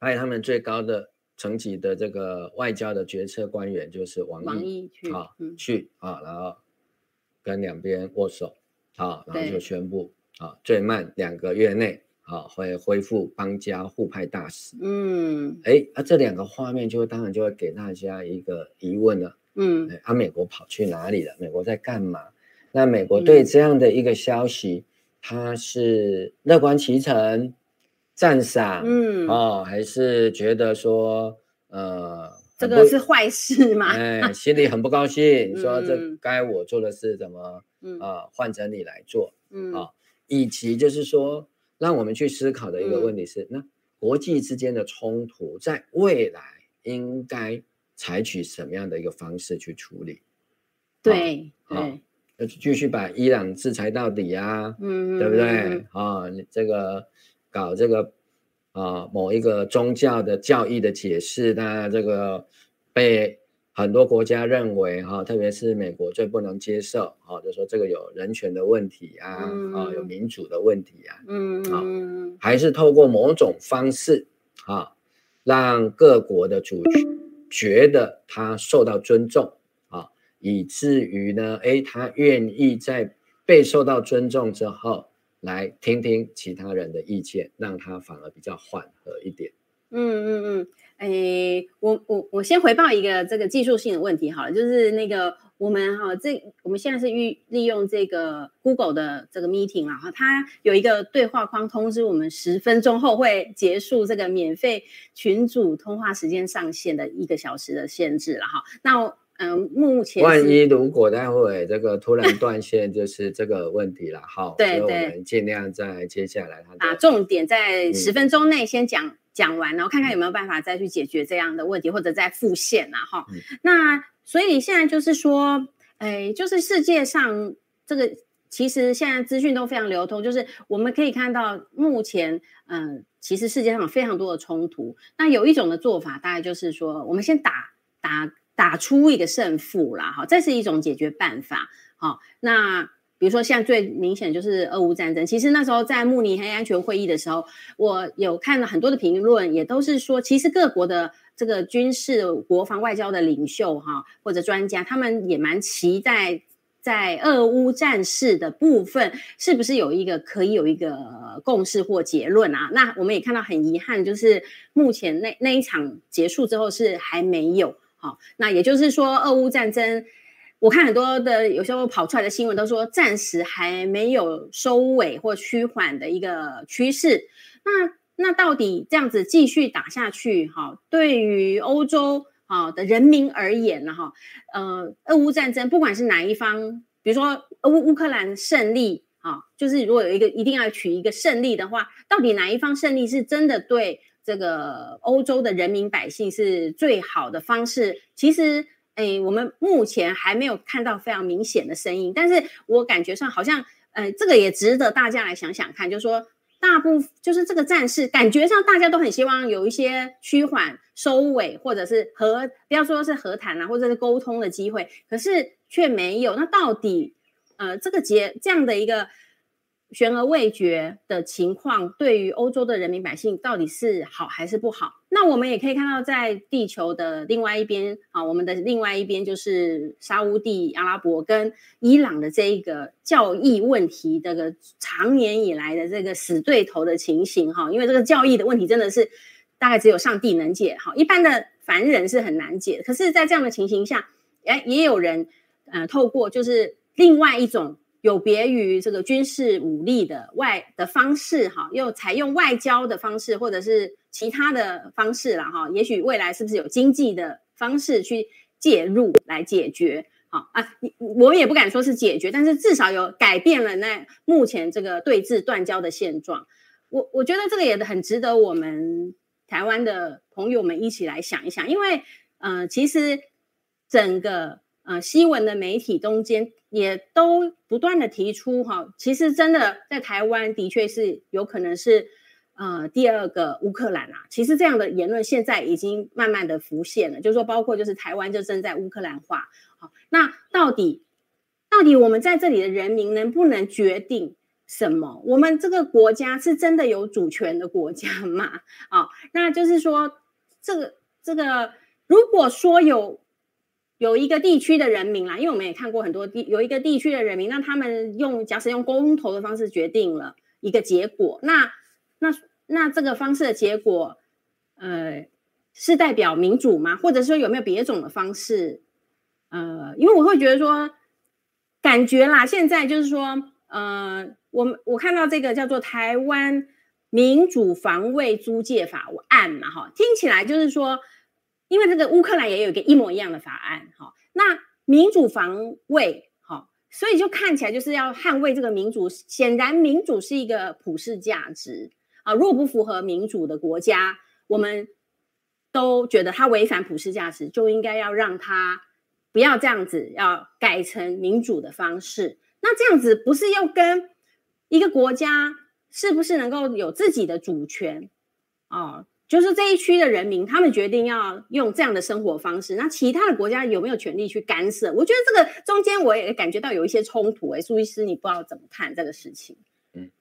还有他们最高的层级的这个外交的决策官员就是王毅，王毅去啊，去啊，然后跟两边握手，啊，然后就宣布啊，最慢两个月内。啊，会恢复邦交互派大使。嗯，哎，啊，这两个画面就当然就会给大家一个疑问了。嗯，啊，美国跑去哪里了？美国在干嘛？那美国对这样的一个消息，他、嗯、是乐观其成、赞赏，嗯，哦，还是觉得说，呃，这个是坏事吗？哎，心里很不高兴，嗯、说这该我做的事怎么，嗯啊，换成你来做，嗯啊，以及就是说。让我们去思考的一个问题是：嗯、那国际之间的冲突，在未来应该采取什么样的一个方式去处理？对，好、哦，要继续把伊朗制裁到底啊，嗯，对不对？啊、哦，这个搞这个啊、哦，某一个宗教的教义的解释，那这个被。很多国家认为哈，特别是美国最不能接受，啊，就说这个有人权的问题啊，啊、嗯，有民主的问题啊，嗯，啊，还是透过某种方式，啊，让各国的主权觉得他受到尊重，啊，以至于呢，哎，他愿意在被受到尊重之后，来听听其他人的意见，让他反而比较缓和一点。嗯嗯嗯。诶，我我我先回报一个这个技术性的问题好了，就是那个我们哈，这我们现在是利利用这个 Google 的这个 Meeting 啊，哈，它有一个对话框通知我们十分钟后会结束这个免费群组通话时间上限的一个小时的限制了哈。那嗯，目前万一如果待会这个突然断线，就是这个问题了好。对对，所以我们尽量在接下来把重点在十分钟内先讲。嗯讲完，然后看看有没有办法再去解决这样的问题，或者再复现啊，哈。那所以现在就是说，哎，就是世界上这个其实现在资讯都非常流通，就是我们可以看到目前，嗯、呃，其实世界上有非常多的冲突。那有一种的做法，大概就是说，我们先打打打出一个胜负啦，哈，这是一种解决办法，好，那。比如说，现在最明显就是俄乌战争。其实那时候在慕尼黑安全会议的时候，我有看了很多的评论，也都是说，其实各国的这个军事、国防、外交的领袖哈，或者专家，他们也蛮期待在俄乌战事的部分，是不是有一个可以有一个共识或结论啊？那我们也看到很遗憾，就是目前那那一场结束之后是还没有。好，那也就是说，俄乌战争。我看很多的有时候跑出来的新闻都说，暂时还没有收尾或趋缓的一个趋势。那那到底这样子继续打下去，哈，对于欧洲啊的人民而言呢，哈，呃，俄乌战争不管是哪一方，比如说乌乌克兰胜利，啊，就是如果有一个一定要取一个胜利的话，到底哪一方胜利是真的对这个欧洲的人民百姓是最好的方式？其实。哎，我们目前还没有看到非常明显的声音，但是我感觉上好像，呃，这个也值得大家来想想看，就是说，大部分就是这个战事，感觉上大家都很希望有一些趋缓、收尾，或者是和不要说是和谈啊，或者是沟通的机会，可是却没有。那到底，呃，这个结这样的一个。悬而未决的情况，对于欧洲的人民百姓到底是好还是不好？那我们也可以看到，在地球的另外一边啊，我们的另外一边就是沙乌地阿拉伯跟伊朗的这一个教义问题，这个长年以来的这个死对头的情形哈。因为这个教义的问题真的是大概只有上帝能解哈，一般的凡人是很难解。可是，在这样的情形下，哎，也有人呃，透过就是另外一种。有别于这个军事武力的外的方式，哈，又采用外交的方式，或者是其他的方式了，哈。也许未来是不是有经济的方式去介入来解决？好啊，我也不敢说是解决，但是至少有改变了那目前这个对峙断交的现状。我我觉得这个也很值得我们台湾的朋友们一起来想一想，因为呃，其实整个。呃，西文的媒体中间也都不断的提出哈，其实真的在台湾的确是有可能是呃第二个乌克兰啊。其实这样的言论现在已经慢慢的浮现了，就是说包括就是台湾就正在乌克兰化。好，那到底到底我们在这里的人民能不能决定什么？我们这个国家是真的有主权的国家吗？啊，那就是说这个这个如果说有。有一个地区的人民啦，因为我们也看过很多地，有一个地区的人民，那他们用假使用公投的方式决定了一个结果，那那那这个方式的结果，呃，是代表民主吗？或者说有没有别种的方式？呃，因为我会觉得说，感觉啦，现在就是说，呃，我我看到这个叫做台湾民主防卫租借法案嘛，哈，听起来就是说。因为这个乌克兰也有一个一模一样的法案，哈，那民主防卫，哈，所以就看起来就是要捍卫这个民主。显然，民主是一个普世价值啊，如果不符合民主的国家，我们都觉得它违反普世价值，就应该要让它不要这样子，要改成民主的方式。那这样子不是要跟一个国家是不是能够有自己的主权啊？就是这一区的人民，他们决定要用这样的生活方式，那其他的国家有没有权利去干涉？我觉得这个中间我也感觉到有一些冲突。哎，苏医师，你不知道怎么看这个事情？嗯，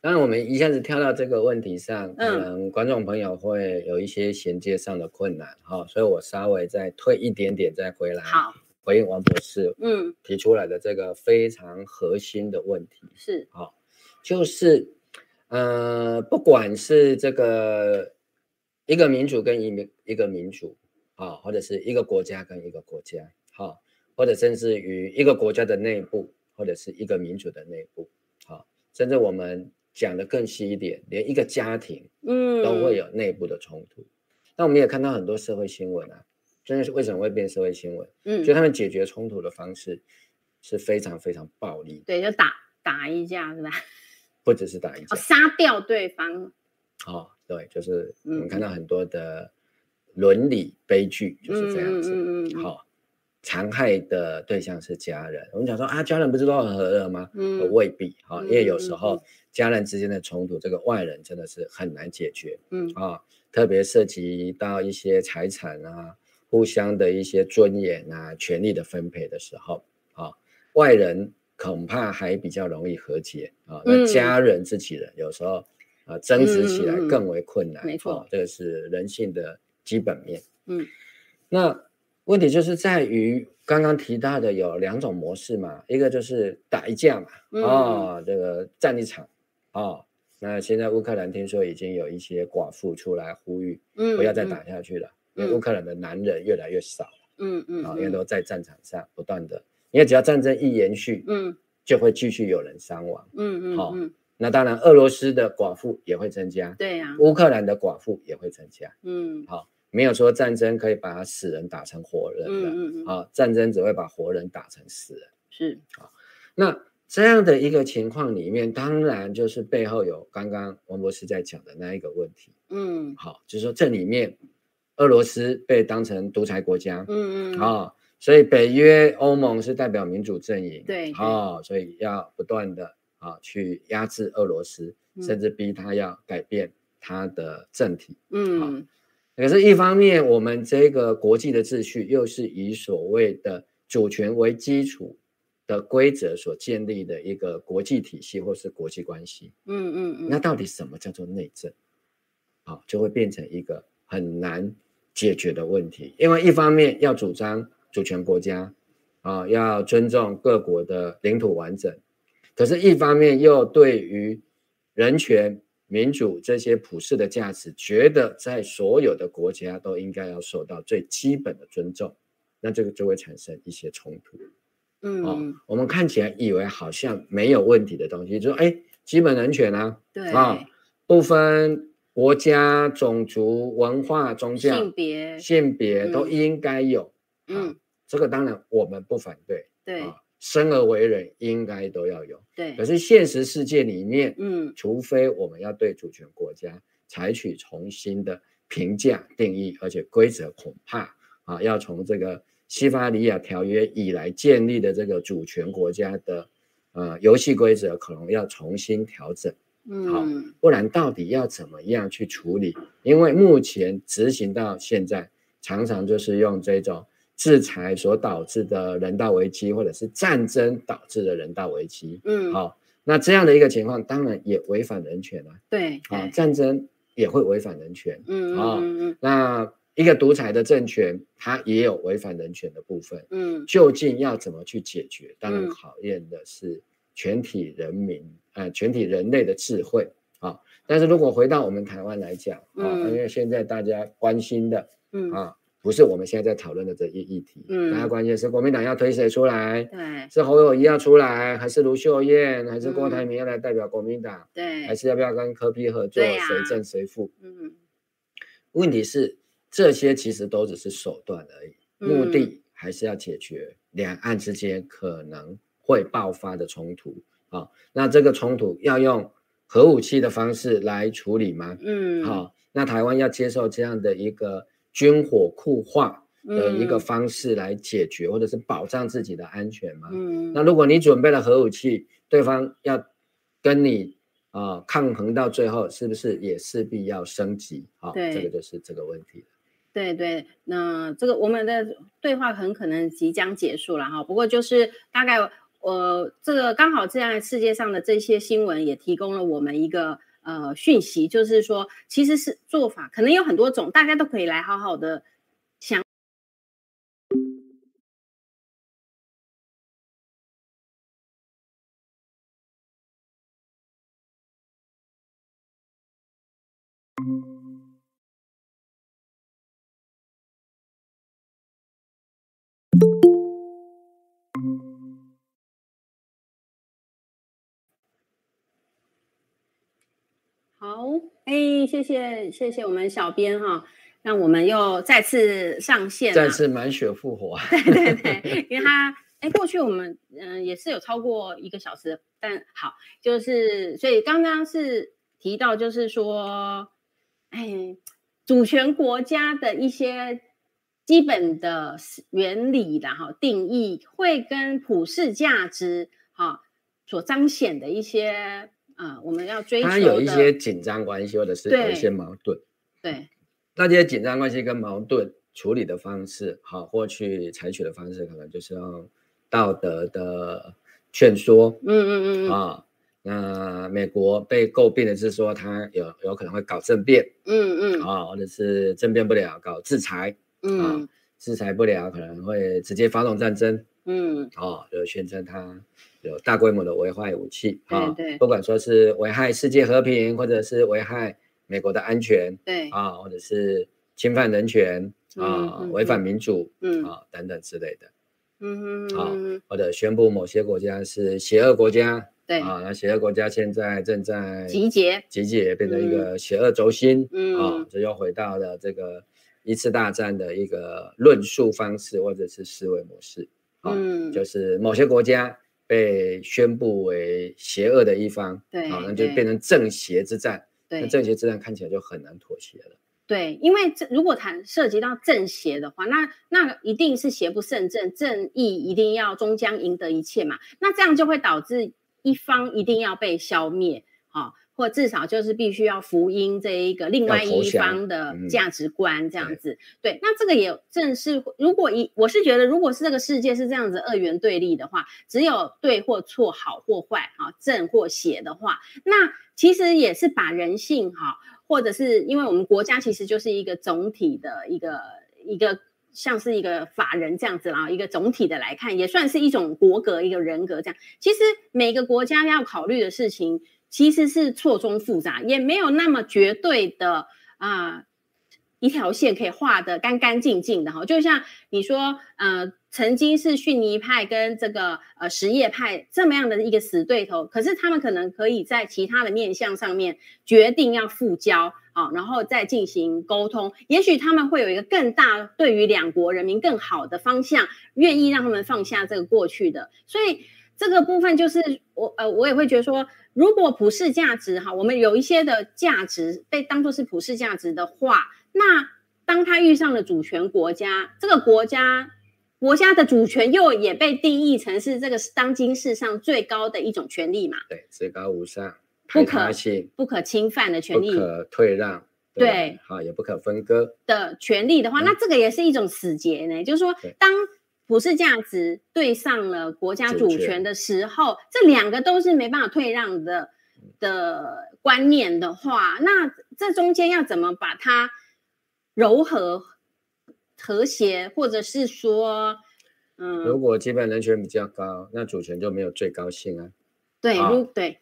当然，我们一下子跳到这个问题上，可能观众朋友会有一些衔接上的困难，哈、嗯，所以我稍微再退一点点，再回来，好，回应王博士，嗯，提出来的这个非常核心的问题是，好，就是，呃，不管是这个。一个民主跟一民一个民主，啊，或者是一个国家跟一个国家，好，或者甚至于一个国家的内部，或者是一个民主的内部，好，甚至我们讲的更细一点，连一个家庭，嗯，都会有内部的冲突。那我们也看到很多社会新闻啊，真的是为什么会变社会新闻？嗯，就他们解决冲突的方式是非常非常暴力，对，就打打一架是吧？不只是打一架，哦，杀掉对方，哦。对，就是我们看到很多的伦理悲剧就是这样子。好、残害的对象是家人。我们讲说啊，家人不是都很和乐吗？嗯，未必。好、哦，因为有时候家人之间的冲突，这个外人真的是很难解决。嗯啊、哦，特别涉及到一些财产啊、互相的一些尊严啊、权利的分配的时候，啊、哦，外人恐怕还比较容易和解啊、哦。那家人自己人有时候。啊，争执起来更为困难。嗯嗯、没错、哦，这个是人性的基本面。嗯，那问题就是在于刚刚提到的有两种模式嘛，一个就是打一架嘛，嗯、哦，这个战一场。哦，那现在乌克兰听说已经有一些寡妇出来呼吁，嗯，不要再打下去了，嗯、因为乌克兰的男人越来越少。嗯嗯，啊、哦，因为都在战场上不断的，因为只要战争一延续，嗯，就会继续有人伤亡。嗯嗯，好、哦。那当然，俄罗斯的寡妇也会增加，对呀、啊，乌克兰的寡妇也会增加，嗯，好，没有说战争可以把死人打成活人的，嗯嗯嗯，好，战争只会把活人打成死人，是，好，那这样的一个情况里面，当然就是背后有刚刚王博士在讲的那一个问题，嗯，好，就是说这里面俄罗斯被当成独裁国家，嗯嗯，啊，所以北约、欧盟是代表民主阵营，对，哦，所以要不断的啊去压制俄罗斯，嗯、甚至逼他要改变他的政体，嗯，可是，一方面我们这个国际的秩序又是以所谓的主权为基础的规则所建立的一个国际体系或是国际关系，嗯嗯嗯，那到底什么叫做内政？好、哦，就会变成一个很难解决的问题，因为一方面要主张。主权国家，啊，要尊重各国的领土完整，可是，一方面又对于人权、民主这些普世的价值，觉得在所有的国家都应该要受到最基本的尊重，那这个就会产生一些冲突。嗯，哦，我们看起来以为好像没有问题的东西，就说，哎，基本人权啊，对。啊，不分国家、种族、文化、宗教、性别、性别都应该有。嗯。这个当然我们不反对，对。啊，生而为人应该都要有，对。可是现实世界里面，嗯，除非我们要对主权国家采取重新的评价定义，而且规则恐怕啊要从这个西法里亚条约以来建立的这个主权国家的呃游戏规则可能要重新调整，嗯，好，不然到底要怎么样去处理？因为目前执行到现在，常常就是用这种。制裁所导致的人道危机，或者是战争导致的人道危机，嗯，好，那这样的一个情况，当然也违反人权了。对，啊，战争也会违反人权，嗯啊，嗯，那一个独裁的政权，它也有违反人权的部分，嗯，究竟要怎么去解决？当然考验的是全体人民，呃，全体人类的智慧啊。但是如果回到我们台湾来讲，啊，因为现在大家关心的，嗯啊。不是我们现在在讨论的这一议题，嗯，大家关键是国民党要推谁出来？对，是侯友谊要出来，还是卢秀燕，还是郭台铭要来代表国民党？对，还是要不要跟柯比合作？谁正谁负？嗯，问题是这些其实都只是手段而已，目的还是要解决两岸之间可能会爆发的冲突。好，那这个冲突要用核武器的方式来处理吗？嗯，好，那台湾要接受这样的一个。军火库化的一个方式来解决，嗯、或者是保障自己的安全嘛。嗯，那如果你准备了核武器，对方要跟你啊、呃、抗衡到最后，是不是也势必要升级？对，这个就是这个问题。对对，那这个我们的对话很可能即将结束了哈。不过就是大概呃，这个刚好这样世界上的这些新闻也提供了我们一个。呃，讯息就是说，其实是做法可能有很多种，大家都可以来好好的谢谢谢谢我们小编哈，让我们又再次上线，再次满血复活。对对对，因为他哎，过去我们嗯、呃、也是有超过一个小时，但好，就是所以刚刚是提到，就是说，哎，主权国家的一些基本的原理然后定义，会跟普世价值哈所彰显的一些。啊，我们要追求。它有一些紧张关系，或者是有一些矛盾。对，那这些紧张关系跟矛盾处理的方式，好，或去采取的方式，可能就是用道德的劝说。嗯嗯嗯。啊，那美国被诟病的是说，他有有可能会搞政变。嗯嗯。啊，或者是政变不了，搞制裁。嗯。啊，制裁不了，可能会直接发动战争。嗯。啊，就宣称它。有大规模的危害武器啊，对，不管说是危害世界和平，或者是危害美国的安全，对。啊，或者是侵犯人权啊，违反民主，嗯。啊等等之类的，嗯嗯啊，或者宣布某些国家是邪恶国家，对。啊，那邪恶国家现在正在集结，集结变成一个邪恶轴心，嗯。啊，这又回到了这个一次大战的一个论述方式或者是思维模式，嗯，就是某些国家。被宣布为邪恶的一方，对，好，那就变成正邪之战。对，那正邪之战看起来就很难妥协了。对，因为这如果谈涉及到正邪的话，那那一定是邪不胜正，正义一定要终将赢得一切嘛。那这样就会导致一方一定要被消灭，啊。或至少就是必须要福音这一个另外一方的价值观这样子，对，那这个也正是如果一我是觉得，如果是这个世界是这样子二元对立的话，只有对或错，好或坏，啊，正或邪的话，那其实也是把人性哈，或者是因为我们国家其实就是一个总体的一个一个像是一个法人这样子啦，一个总体的来看，也算是一种国格一个人格这样。其实每个国家要考虑的事情。其实是错综复杂，也没有那么绝对的啊、一条线可以画得干干净净的哈。就像你说，呃，曾经是逊尼派跟这个呃什叶派这么样的一个死对头，可是他们可能可以在其他的面向上面决定要复交啊，然后再进行沟通。也许他们会有一个更大对于两国人民更好的方向，愿意让他们放下这个过去的。所以这个部分就是我呃，我也会觉得说。如果普世价值哈，我们有一些的价值被当作是普世价值的话，那当他遇上了主权国家，这个国家国家的主权又也被定义成是这个当今世上最高的一种权利嘛？对，至高无上，不可不可侵犯的权利，不可退让，对，好，也不可分割的权利的话，那这个也是一种死结呢，就是说当。普世价值对上了国家主权的时候，这两个都是没办法退让的的观念的话，那这中间要怎么把它柔和和谐，或者是说，嗯，如果基本人权比较高，那主权就没有最高性啊。对，如对，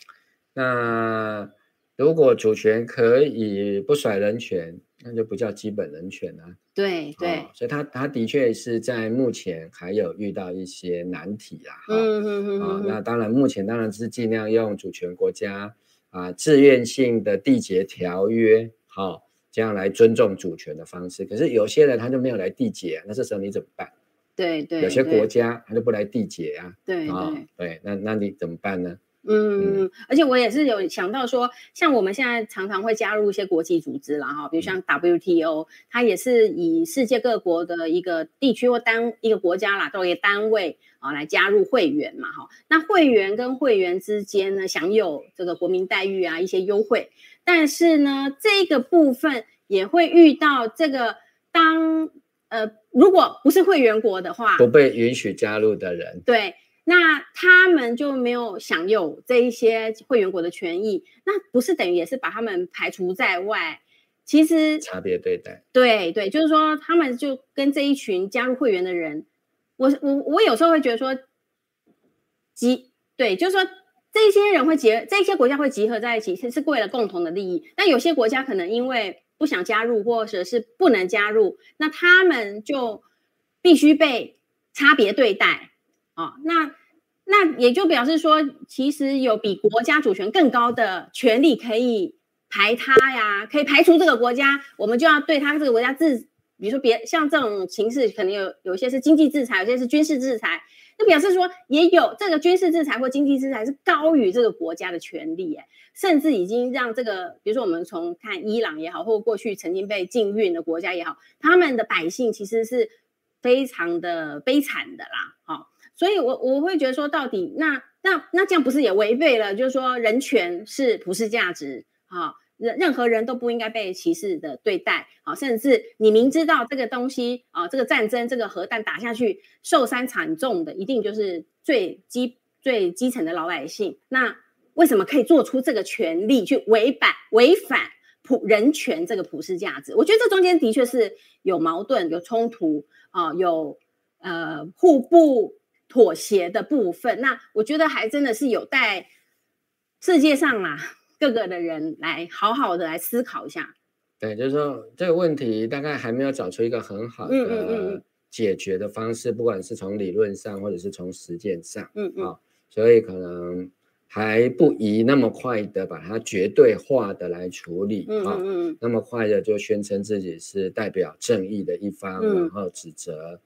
那如果主权可以不甩人权，那就不叫基本人权啊。对对、哦，所以他他的确是在目前还有遇到一些难题啦。嗯嗯嗯嗯。那当然，目前当然是尽量用主权国家啊自愿性的缔结条约，好、哦、这样来尊重主权的方式。可是有些人他就没有来缔结，那这时候你怎么办？对对。有些国家他就不来缔结啊。对啊、哦、对，那那你怎么办呢？嗯，嗯，而且我也是有想到说，像我们现在常常会加入一些国际组织啦，哈，比如像 WTO，它也是以世界各国的一个地区或单一个国家啦，作为单位啊来加入会员嘛，哈。那会员跟会员之间呢，享有这个国民待遇啊，一些优惠，但是呢，这个部分也会遇到这个当呃，如果不是会员国的话，不被允许加入的人，对。那他们就没有享有这一些会员国的权益，那不是等于也是把他们排除在外？其实差别对待，对对，就是说他们就跟这一群加入会员的人，我我我有时候会觉得说，集对，就是说这些人会结，这些国家会集合在一起，是是为了共同的利益。但有些国家可能因为不想加入，或者是不能加入，那他们就必须被差别对待。哦，那那也就表示说，其实有比国家主权更高的权利可以排他呀，可以排除这个国家，我们就要对他这个国家制，比如说别像这种形式，可能有有些是经济制裁，有些是军事制裁，那表示说也有这个军事制裁或经济制裁是高于这个国家的权利，哎，甚至已经让这个，比如说我们从看伊朗也好，或过去曾经被禁运的国家也好，他们的百姓其实是非常的悲惨的啦，好。所以我，我会觉得说，到底那那那这样不是也违背了？就是说，人权是普世价值啊，任任何人都不应该被歧视的对待啊，甚至你明知道这个东西啊，这个战争，这个核弹打下去，受伤惨重的一定就是最基最基层的老百姓。那为什么可以做出这个权利去违反违反普人权这个普世价值？我觉得这中间的确是有矛盾、有冲突啊，有呃互不。妥协的部分，那我觉得还真的是有待世界上啊各个的人来好好的来思考一下。对，就是说这个问题大概还没有找出一个很好的解决的方式，不管是从理论上或者是从实践上，嗯嗯，哦，所以可能还不宜那么快的把它绝对化的来处理，嗯嗯嗯，那么快的就宣称自己是代表正义的一方，嗯，然后指责。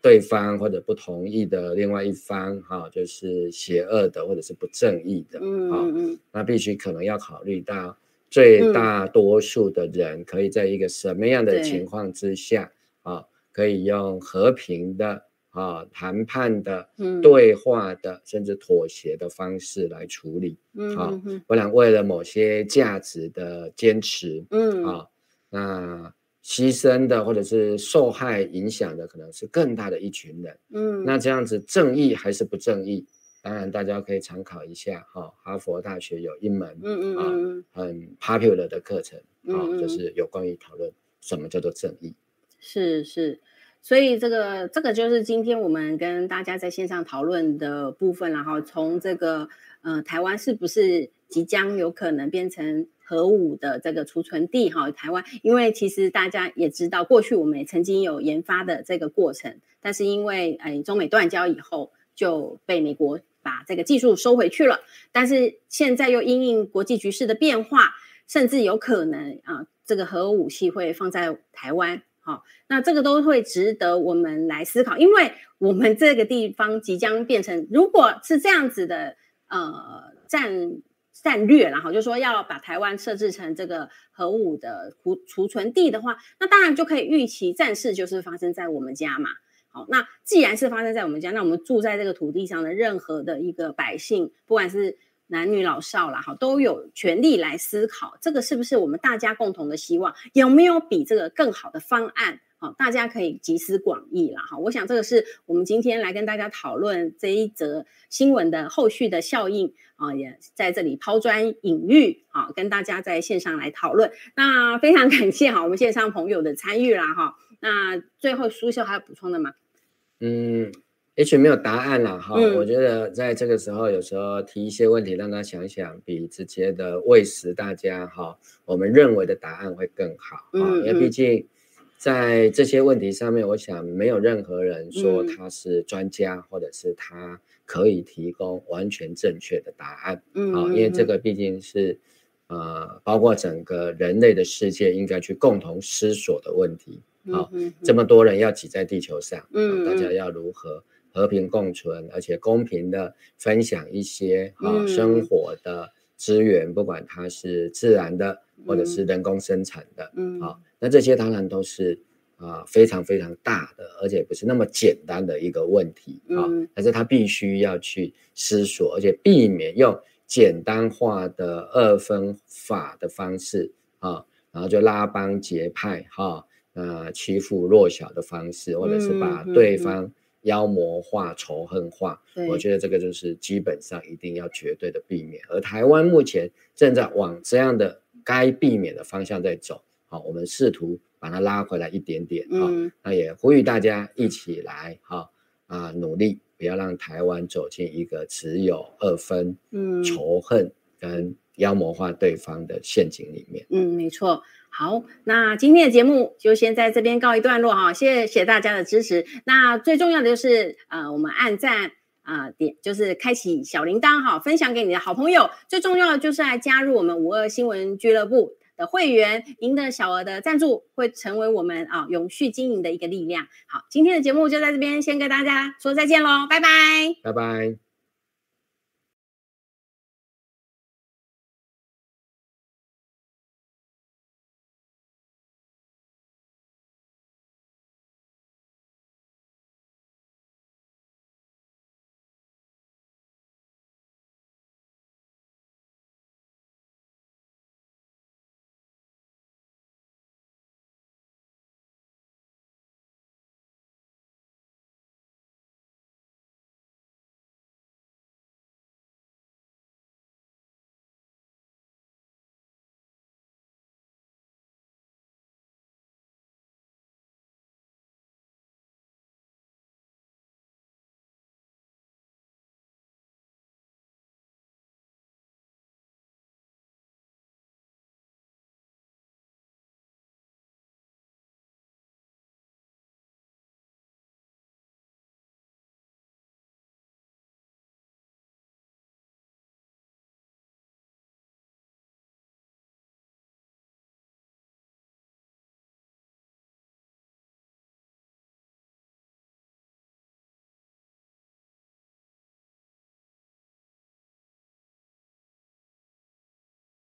对方或者不同意的另外一方，哈、哦，就是邪恶的或者是不正义的，嗯嗯，那必须可能要考虑到最大多数的人可以在一个什么样的情况之下啊，可以用和平的啊谈判的、对话的，甚至妥协的方式来处理，嗯啊，不然为了某些价值的坚持，嗯。啊，那牺牲的或者是受害影响的可能是更大的一群人，嗯，那这样子正义还是不正义？当然，大家可以参考一下哈，哈佛大学有一门嗯嗯啊很 popular 的课程啊，就是有关于讨论什么叫做正义。是是，所以这个这个就是今天我们跟大家在线上讨论的部分，然后从这个呃台湾是不是即将有可能变成核武的这个储存地哈？台湾，因为其实大家也知道，过去我们也曾经有研发的这个过程，但是因为哎中美断交以后就被美国。把这个技术收回去了，但是现在又因应国际局势的变化，甚至有可能啊，这个核武器会放在台湾，好，那这个都会值得我们来思考，因为我们这个地方即将变成，如果是这样子的呃战战略，然后就说要把台湾设置成这个核武的储储存地的话，那当然就可以预期战事就是发生在我们家嘛。好，那既然是发生在我们家，那我们住在这个土地上的任何的一个百姓，不管是男女老少啦，好，都有权利来思考，这个是不是我们大家共同的希望？有没有比这个更好的方案？好，大家可以集思广益啦。哈，我想这个是我们今天来跟大家讨论这一则新闻的后续的效应啊，也在这里抛砖引玉啊，跟大家在线上来讨论。那非常感谢哈，我们线上朋友的参与啦哈。那最后苏秀还有补充的吗？嗯，也许没有答案了哈。嗯、我觉得在这个时候，有时候提一些问题，让他想想，比直接的喂食大家哈，我们认为的答案会更好啊。嗯、因为毕竟在这些问题上面，我想没有任何人说他是专家，嗯、或者是他可以提供完全正确的答案。嗯，啊，因为这个毕竟是呃，包括整个人类的世界应该去共同思索的问题。好，这么多人要挤在地球上，嗯，大家要如何和平共存，而且公平的分享一些啊生活的资源，不管它是自然的或者是人工生产的，嗯，好，那这些当然都是啊非常非常大的，而且不是那么简单的一个问题啊，但是他必须要去思索，而且避免用简单化的二分法的方式啊，然后就拉帮结派哈。呃，欺负弱小的方式，或者是把对方妖魔化、嗯、仇恨化，我觉得这个就是基本上一定要绝对的避免。而台湾目前正在往这样的该避免的方向在走，好，我们试图把它拉回来一点点，好，嗯、那也呼吁大家一起来，哈啊，努力不要让台湾走进一个只有二分、嗯、仇恨跟妖魔化对方的陷阱里面。嗯，没错。好，那今天的节目就先在这边告一段落哈，谢谢大家的支持。那最重要的就是呃，我们按赞啊、呃，点就是开启小铃铛哈，分享给你的好朋友。最重要的就是来加入我们五二新闻俱乐部的会员，赢得小额的赞助，会成为我们啊永续经营的一个力量。好，今天的节目就在这边，先跟大家说再见喽，拜拜，拜拜。